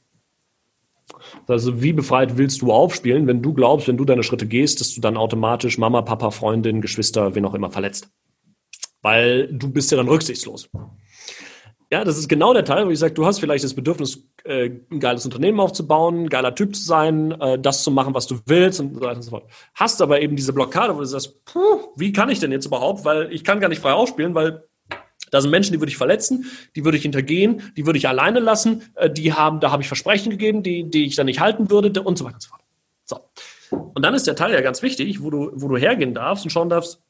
Also wie befreit willst du aufspielen, wenn du glaubst, wenn du deine Schritte gehst, dass du dann automatisch Mama, Papa, Freundin, Geschwister, wen auch immer verletzt? Weil du bist ja dann rücksichtslos. Ja, das ist genau der Teil, wo ich sage, du hast vielleicht das Bedürfnis, äh, ein geiles Unternehmen aufzubauen, geiler Typ zu sein, äh, das zu machen, was du willst und so weiter und so fort. Hast aber eben diese Blockade, wo du sagst, puh, wie kann ich denn jetzt überhaupt, weil ich kann gar nicht frei aufspielen, weil da sind Menschen, die würde ich verletzen, die würde ich hintergehen, die würde ich alleine lassen, äh, die haben, da habe ich Versprechen gegeben, die, die ich dann nicht halten würde und so weiter und so fort. So. Und dann ist der Teil ja ganz wichtig, wo du, wo du hergehen darfst und schauen darfst,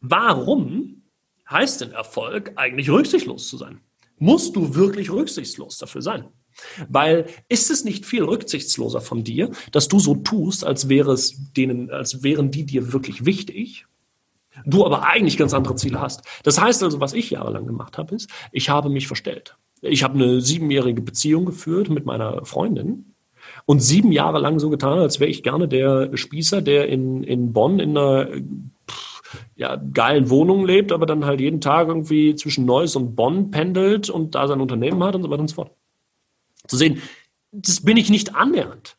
warum heißt denn Erfolg eigentlich rücksichtslos zu sein? Musst du wirklich rücksichtslos dafür sein? Weil ist es nicht viel rücksichtsloser von dir, dass du so tust, als denen, als wären die dir wirklich wichtig, du aber eigentlich ganz andere Ziele hast. Das heißt also, was ich jahrelang gemacht habe, ist, ich habe mich verstellt. Ich habe eine siebenjährige Beziehung geführt mit meiner Freundin und sieben Jahre lang so getan, als wäre ich gerne der Spießer, der in, in Bonn in einer ja, geilen Wohnung lebt, aber dann halt jeden Tag irgendwie zwischen Neuss und Bonn pendelt und da sein Unternehmen hat und so weiter und so fort. Zu sehen, das bin ich nicht annähernd.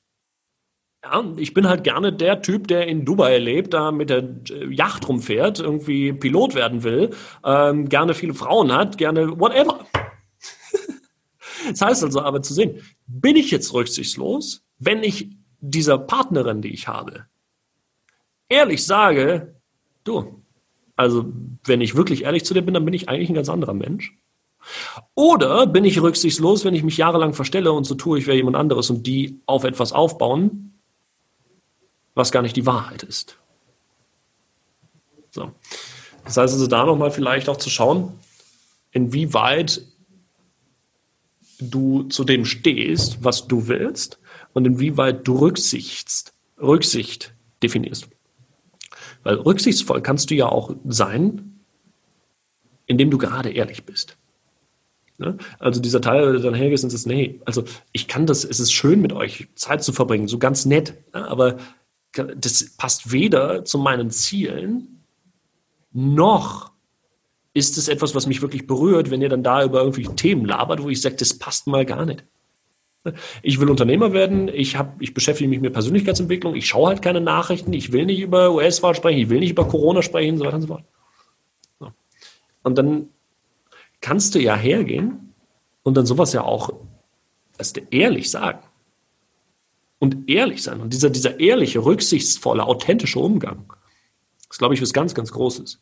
Ja, ich bin halt gerne der Typ, der in Dubai lebt, da mit der Yacht rumfährt, irgendwie Pilot werden will, ähm, gerne viele Frauen hat, gerne whatever. das heißt also aber zu sehen, bin ich jetzt rücksichtslos, wenn ich dieser Partnerin, die ich habe, ehrlich sage, du, also wenn ich wirklich ehrlich zu dir bin, dann bin ich eigentlich ein ganz anderer Mensch. Oder bin ich rücksichtslos, wenn ich mich jahrelang verstelle und so tue, ich wäre jemand anderes und die auf etwas aufbauen, was gar nicht die Wahrheit ist. So. Das heißt also da nochmal vielleicht auch zu schauen, inwieweit du zu dem stehst, was du willst und inwieweit du Rücksicht, Rücksicht definierst. Weil rücksichtsvoll kannst du ja auch sein, indem du gerade ehrlich bist. Ne? Also dieser Teil, der dann hergehst und sagst, nee, also ich kann das, es ist schön mit euch Zeit zu verbringen, so ganz nett, ne? aber das passt weder zu meinen Zielen, noch ist es etwas, was mich wirklich berührt, wenn ihr dann da über irgendwelche Themen labert, wo ich sage, das passt mal gar nicht. Ich will Unternehmer werden, ich, hab, ich beschäftige mich mit Persönlichkeitsentwicklung, ich schaue halt keine Nachrichten, ich will nicht über US-Wahl sprechen, ich will nicht über Corona sprechen, so weiter und so fort. So. Und dann kannst du ja hergehen und dann sowas ja auch ehrlich sagen und ehrlich sein. Und dieser, dieser ehrliche, rücksichtsvolle, authentische Umgang, ist, glaube ich, was ganz, ganz Großes.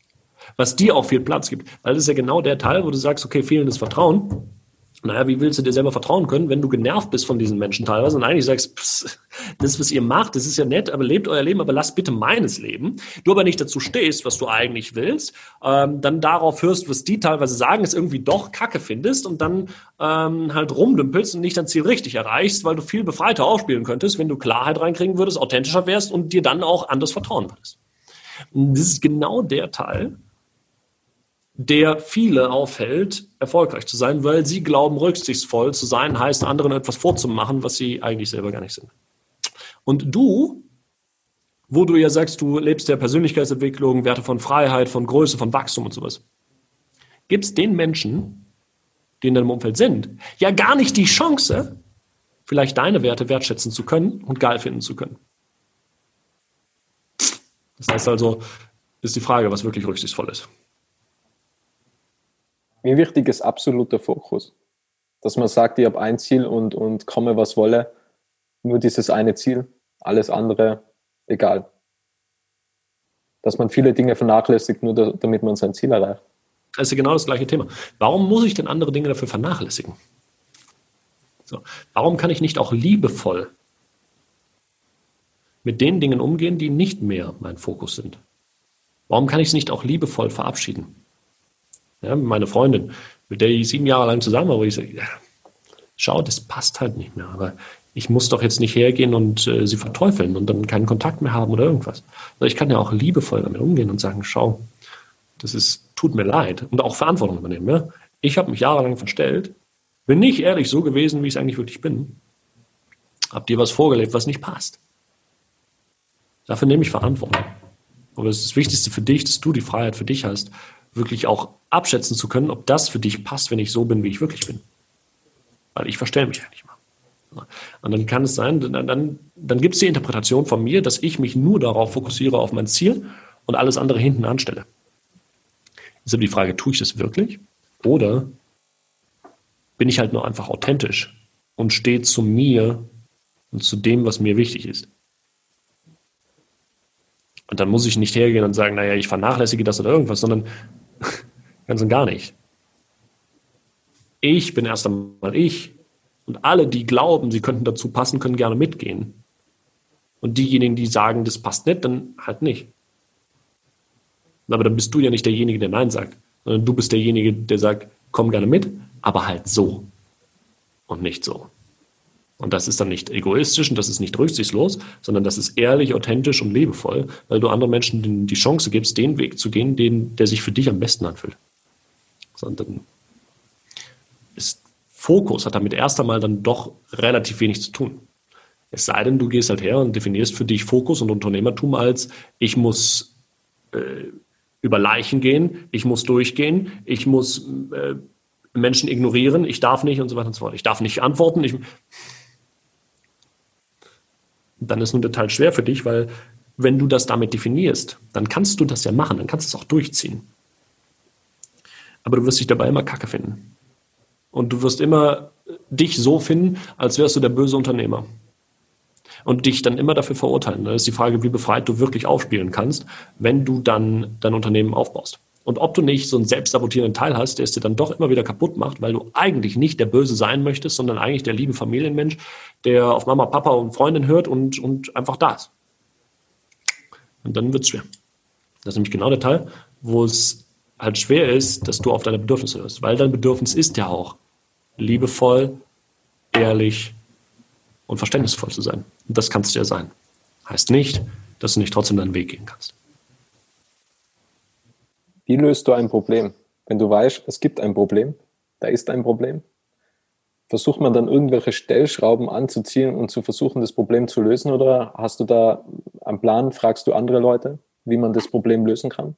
Was dir auch viel Platz gibt. Weil das ist ja genau der Teil, wo du sagst, okay, fehlendes Vertrauen. Naja, wie willst du dir selber vertrauen können, wenn du genervt bist von diesen Menschen teilweise und eigentlich sagst, pss, das, was ihr macht, das ist ja nett, aber lebt euer Leben, aber lasst bitte meines Leben. Du aber nicht dazu stehst, was du eigentlich willst, ähm, dann darauf hörst, was die teilweise sagen, es irgendwie doch Kacke findest und dann ähm, halt rumdümpelst und nicht dein Ziel richtig erreichst, weil du viel befreiter aufspielen könntest, wenn du Klarheit reinkriegen würdest, authentischer wärst und dir dann auch anders vertrauen würdest. Und das ist genau der Teil, der viele aufhält, erfolgreich zu sein, weil sie glauben, rücksichtsvoll zu sein, heißt anderen etwas vorzumachen, was sie eigentlich selber gar nicht sind. Und du, wo du ja sagst, du lebst der Persönlichkeitsentwicklung, Werte von Freiheit, von Größe, von Wachstum und sowas, gibst den Menschen, die in deinem Umfeld sind, ja gar nicht die Chance, vielleicht deine Werte wertschätzen zu können und geil finden zu können. Das heißt also, ist die Frage, was wirklich rücksichtsvoll ist. Mir wichtig ist absoluter Fokus. Dass man sagt, ich habe ein Ziel und, und komme, was wolle, nur dieses eine Ziel, alles andere egal. Dass man viele Dinge vernachlässigt, nur da, damit man sein Ziel erreicht. Ja genau das gleiche Thema. Warum muss ich denn andere Dinge dafür vernachlässigen? So. Warum kann ich nicht auch liebevoll mit den Dingen umgehen, die nicht mehr mein Fokus sind? Warum kann ich es nicht auch liebevoll verabschieden? Ja, meine Freundin, mit der ich sieben Jahre lang zusammen war, wo ich sage, ja, schau, das passt halt nicht mehr. Aber ich muss doch jetzt nicht hergehen und äh, sie verteufeln und dann keinen Kontakt mehr haben oder irgendwas. Also ich kann ja auch liebevoll damit umgehen und sagen, schau, das ist, tut mir leid und auch Verantwortung übernehmen. Ja? Ich habe mich jahrelang verstellt, bin nicht ehrlich so gewesen, wie ich es eigentlich wirklich bin. Hab dir was vorgelebt, was nicht passt. Dafür nehme ich Verantwortung. Aber es ist das Wichtigste für dich, dass du die Freiheit für dich hast, wirklich auch abschätzen zu können, ob das für dich passt, wenn ich so bin, wie ich wirklich bin. Weil ich verstelle mich ja nicht mal. Und dann kann es sein, dann, dann, dann gibt es die Interpretation von mir, dass ich mich nur darauf fokussiere, auf mein Ziel und alles andere hinten anstelle. Ist aber die Frage, tue ich das wirklich? Oder bin ich halt nur einfach authentisch und stehe zu mir und zu dem, was mir wichtig ist. Und dann muss ich nicht hergehen und sagen, naja, ich vernachlässige das oder irgendwas, sondern ganz und gar nicht. Ich bin erst einmal ich. Und alle, die glauben, sie könnten dazu passen, können gerne mitgehen. Und diejenigen, die sagen, das passt nicht, dann halt nicht. Aber dann bist du ja nicht derjenige, der Nein sagt, sondern du bist derjenige, der sagt, komm gerne mit, aber halt so und nicht so. Und das ist dann nicht egoistisch und das ist nicht rücksichtslos, sondern das ist ehrlich, authentisch und liebevoll, weil du anderen Menschen die Chance gibst, den Weg zu gehen, den, der sich für dich am besten anfühlt. Sondern ist Fokus hat damit erst einmal dann doch relativ wenig zu tun. Es sei denn, du gehst halt her und definierst für dich Fokus und Unternehmertum als, ich muss äh, über Leichen gehen, ich muss durchgehen, ich muss äh, Menschen ignorieren, ich darf nicht und so weiter und so fort. Ich darf nicht antworten. Ich, dann ist nun der Teil schwer für dich, weil wenn du das damit definierst, dann kannst du das ja machen, dann kannst du es auch durchziehen. Aber du wirst dich dabei immer Kacke finden. Und du wirst immer dich so finden, als wärst du der böse Unternehmer. Und dich dann immer dafür verurteilen. Da ist die Frage, wie befreit du wirklich aufspielen kannst, wenn du dann dein Unternehmen aufbaust. Und ob du nicht so einen selbstsabotierenden Teil hast, der es dir dann doch immer wieder kaputt macht, weil du eigentlich nicht der Böse sein möchtest, sondern eigentlich der liebe Familienmensch, der auf Mama, Papa und Freundin hört und, und einfach da ist. Und dann wird es schwer. Das ist nämlich genau der Teil, wo es halt schwer ist, dass du auf deine Bedürfnisse hörst. Weil dein Bedürfnis ist ja auch liebevoll, ehrlich und verständnisvoll zu sein. Und das kannst du ja sein. Heißt nicht, dass du nicht trotzdem deinen Weg gehen kannst. Wie löst du ein Problem? Wenn du weißt, es gibt ein Problem, da ist ein Problem, versucht man dann irgendwelche Stellschrauben anzuziehen und zu versuchen, das Problem zu lösen? Oder hast du da einen Plan, fragst du andere Leute, wie man das Problem lösen kann?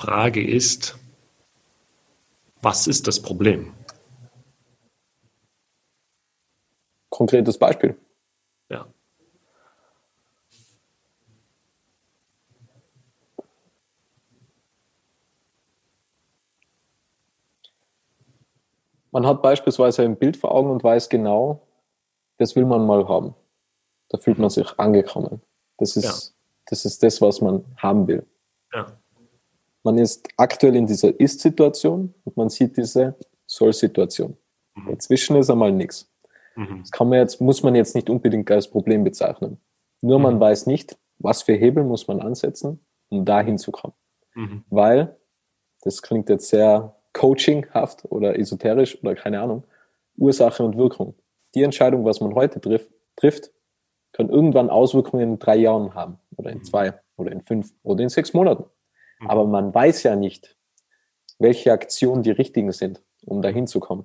Frage ist, was ist das Problem? Konkretes Beispiel. Ja. Man hat beispielsweise ein Bild vor Augen und weiß genau, das will man mal haben. Da fühlt man sich angekommen. Das ist, ja. das, ist das, was man haben will. Ja. Man ist aktuell in dieser Ist-Situation und man sieht diese Soll-Situation. Mhm. Dazwischen ist einmal nichts. Mhm. Das kann man jetzt, muss man jetzt nicht unbedingt als Problem bezeichnen. Nur mhm. man weiß nicht, was für Hebel muss man ansetzen, um dahin zu kommen. Mhm. Weil, das klingt jetzt sehr coachinghaft oder esoterisch oder keine Ahnung, Ursache und Wirkung. Die Entscheidung, was man heute trifft, trifft kann irgendwann Auswirkungen in drei Jahren haben oder in mhm. zwei oder in fünf oder in sechs Monaten. Mhm. Aber man weiß ja nicht, welche Aktionen die richtigen sind, um dahin zu kommen.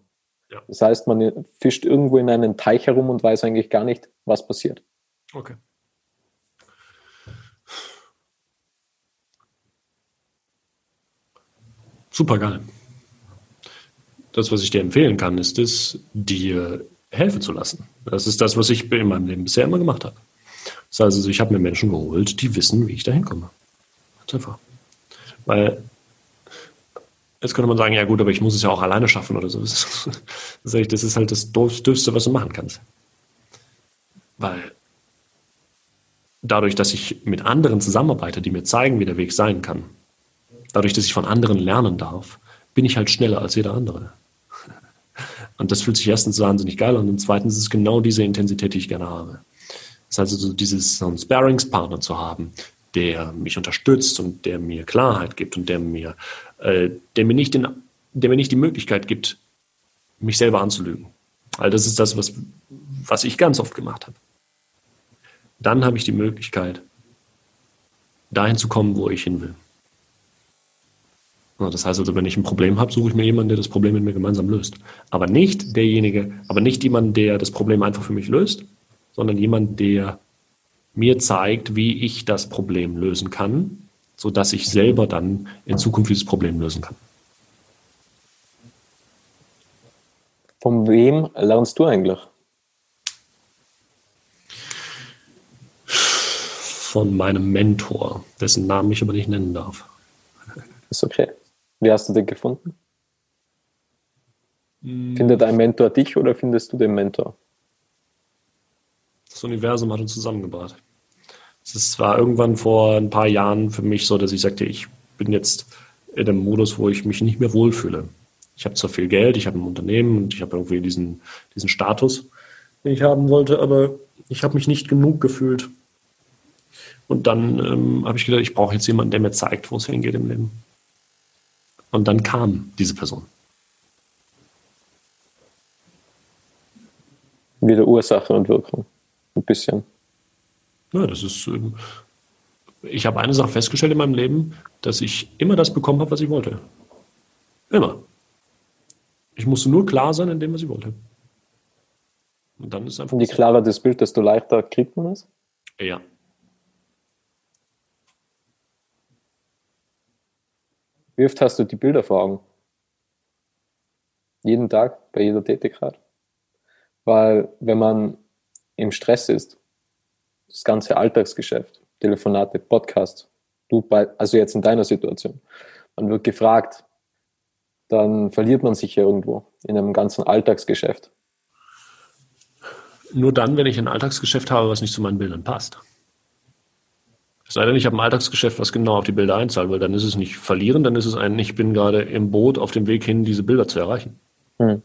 Ja. Das heißt, man fischt irgendwo in einen Teich herum und weiß eigentlich gar nicht, was passiert. Okay. Super geil. Das, was ich dir empfehlen kann, ist es, dir helfen zu lassen. Das ist das, was ich in meinem Leben bisher immer gemacht habe. Das heißt also, ich habe mir Menschen geholt, die wissen, wie ich da hinkomme. Ganz einfach. Weil jetzt könnte man sagen, ja gut, aber ich muss es ja auch alleine schaffen oder so. Das ist, halt das Dürfste, was du machen kannst. Weil dadurch, dass ich mit anderen zusammenarbeite, die mir zeigen, wie der Weg sein kann, dadurch, dass ich von anderen lernen darf, bin ich halt schneller als jeder andere. Und das fühlt sich erstens wahnsinnig geil an und zweitens ist es genau diese Intensität, die ich gerne habe. Das heißt also, dieses so einen Sparringspartner zu haben, der mich unterstützt und der mir Klarheit gibt und der mir, äh, der mir nicht den, der mir nicht die Möglichkeit gibt, mich selber anzulügen. Weil das ist das, was, was ich ganz oft gemacht habe. Dann habe ich die Möglichkeit, dahin zu kommen, wo ich hin will. Das heißt also, wenn ich ein Problem habe, suche ich mir jemanden, der das Problem mit mir gemeinsam löst. Aber nicht derjenige, aber nicht jemand, der das Problem einfach für mich löst, sondern jemand, der mir zeigt, wie ich das Problem lösen kann, sodass ich selber dann in Zukunft dieses Problem lösen kann. Von wem lernst du eigentlich? Von meinem Mentor, dessen Namen ich aber nicht nennen darf. Ist okay. Wie hast du den gefunden? Hm. Findet ein Mentor dich oder findest du den Mentor? Das Universum hat uns zusammengebracht. Es war irgendwann vor ein paar Jahren für mich so, dass ich sagte, ich bin jetzt in einem Modus, wo ich mich nicht mehr wohlfühle. Ich habe zwar viel Geld, ich habe ein Unternehmen und ich habe irgendwie diesen, diesen Status, den ich haben wollte, aber ich habe mich nicht genug gefühlt. Und dann ähm, habe ich gedacht, ich brauche jetzt jemanden, der mir zeigt, wo es hingeht im Leben. Und dann kam diese Person. Wieder Ursache und Wirkung. Ein bisschen. Ja, das ist. Ähm, ich habe eine Sache festgestellt in meinem Leben, dass ich immer das bekommen habe, was ich wollte. Immer. Ich musste nur klar sein in dem, was ich wollte. Und dann ist einfach. Und je klarer das Bild, desto leichter kriegt man es? Ja. Wie oft hast du die Bilder vor Augen? Jeden Tag, bei jeder Tätigkeit? Weil, wenn man im Stress ist, das ganze Alltagsgeschäft, Telefonate, Podcast, du bei, also jetzt in deiner Situation, man wird gefragt, dann verliert man sich ja irgendwo in einem ganzen Alltagsgeschäft. Nur dann, wenn ich ein Alltagsgeschäft habe, was nicht zu meinen Bildern passt. Es sei denn, ich habe ein Alltagsgeschäft, was genau auf die Bilder einzahlt, weil dann ist es nicht verlieren, dann ist es ein, ich bin gerade im Boot auf dem Weg hin, diese Bilder zu erreichen. Hm.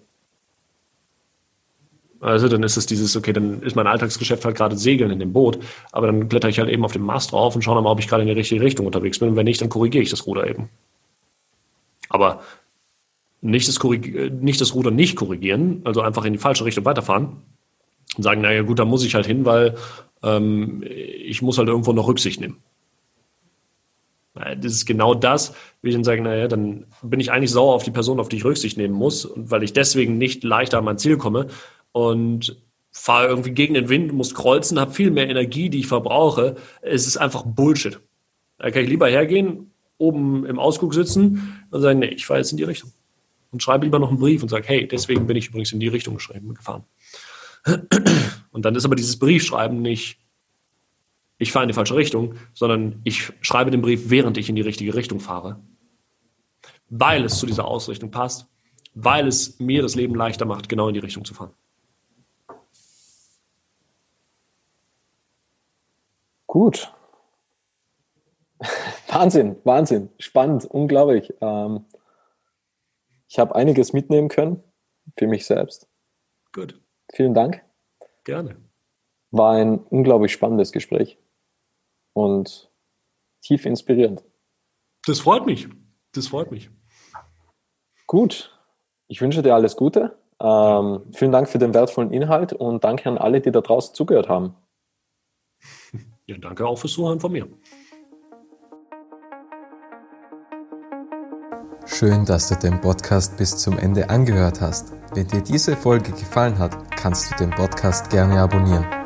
Also dann ist es dieses, okay, dann ist mein Alltagsgeschäft halt gerade Segeln in dem Boot, aber dann kletter ich halt eben auf dem Mast drauf und schaue dann mal, ob ich gerade in die richtige Richtung unterwegs bin. Und wenn nicht, dann korrigiere ich das Ruder eben. Aber nicht das, nicht das Ruder nicht korrigieren, also einfach in die falsche Richtung weiterfahren und sagen, naja gut, da muss ich halt hin, weil ähm, ich muss halt irgendwo noch Rücksicht nehmen. Das ist genau das, wie ich dann sage, naja, dann bin ich eigentlich sauer auf die Person, auf die ich Rücksicht nehmen muss, und weil ich deswegen nicht leichter an mein Ziel komme, und fahre irgendwie gegen den Wind, muss kreuzen, habe viel mehr Energie, die ich verbrauche. Es ist einfach Bullshit. Da kann ich lieber hergehen, oben im Ausguck sitzen und sagen, nee, ich fahre jetzt in die Richtung. Und schreibe lieber noch einen Brief und sage, hey, deswegen bin ich übrigens in die Richtung gefahren. Und dann ist aber dieses Briefschreiben nicht, ich fahre in die falsche Richtung, sondern ich schreibe den Brief, während ich in die richtige Richtung fahre. Weil es zu dieser Ausrichtung passt, weil es mir das Leben leichter macht, genau in die Richtung zu fahren. Gut. Wahnsinn, Wahnsinn, spannend, unglaublich. Ähm, ich habe einiges mitnehmen können für mich selbst. Gut. Vielen Dank. Gerne. War ein unglaublich spannendes Gespräch und tief inspirierend. Das freut mich. Das freut mich. Gut. Ich wünsche dir alles Gute. Ähm, vielen Dank für den wertvollen Inhalt und danke an alle, die da draußen zugehört haben. Ja, danke auch fürs Zuhören von mir. Schön, dass du den Podcast bis zum Ende angehört hast. Wenn dir diese Folge gefallen hat, kannst du den Podcast gerne abonnieren.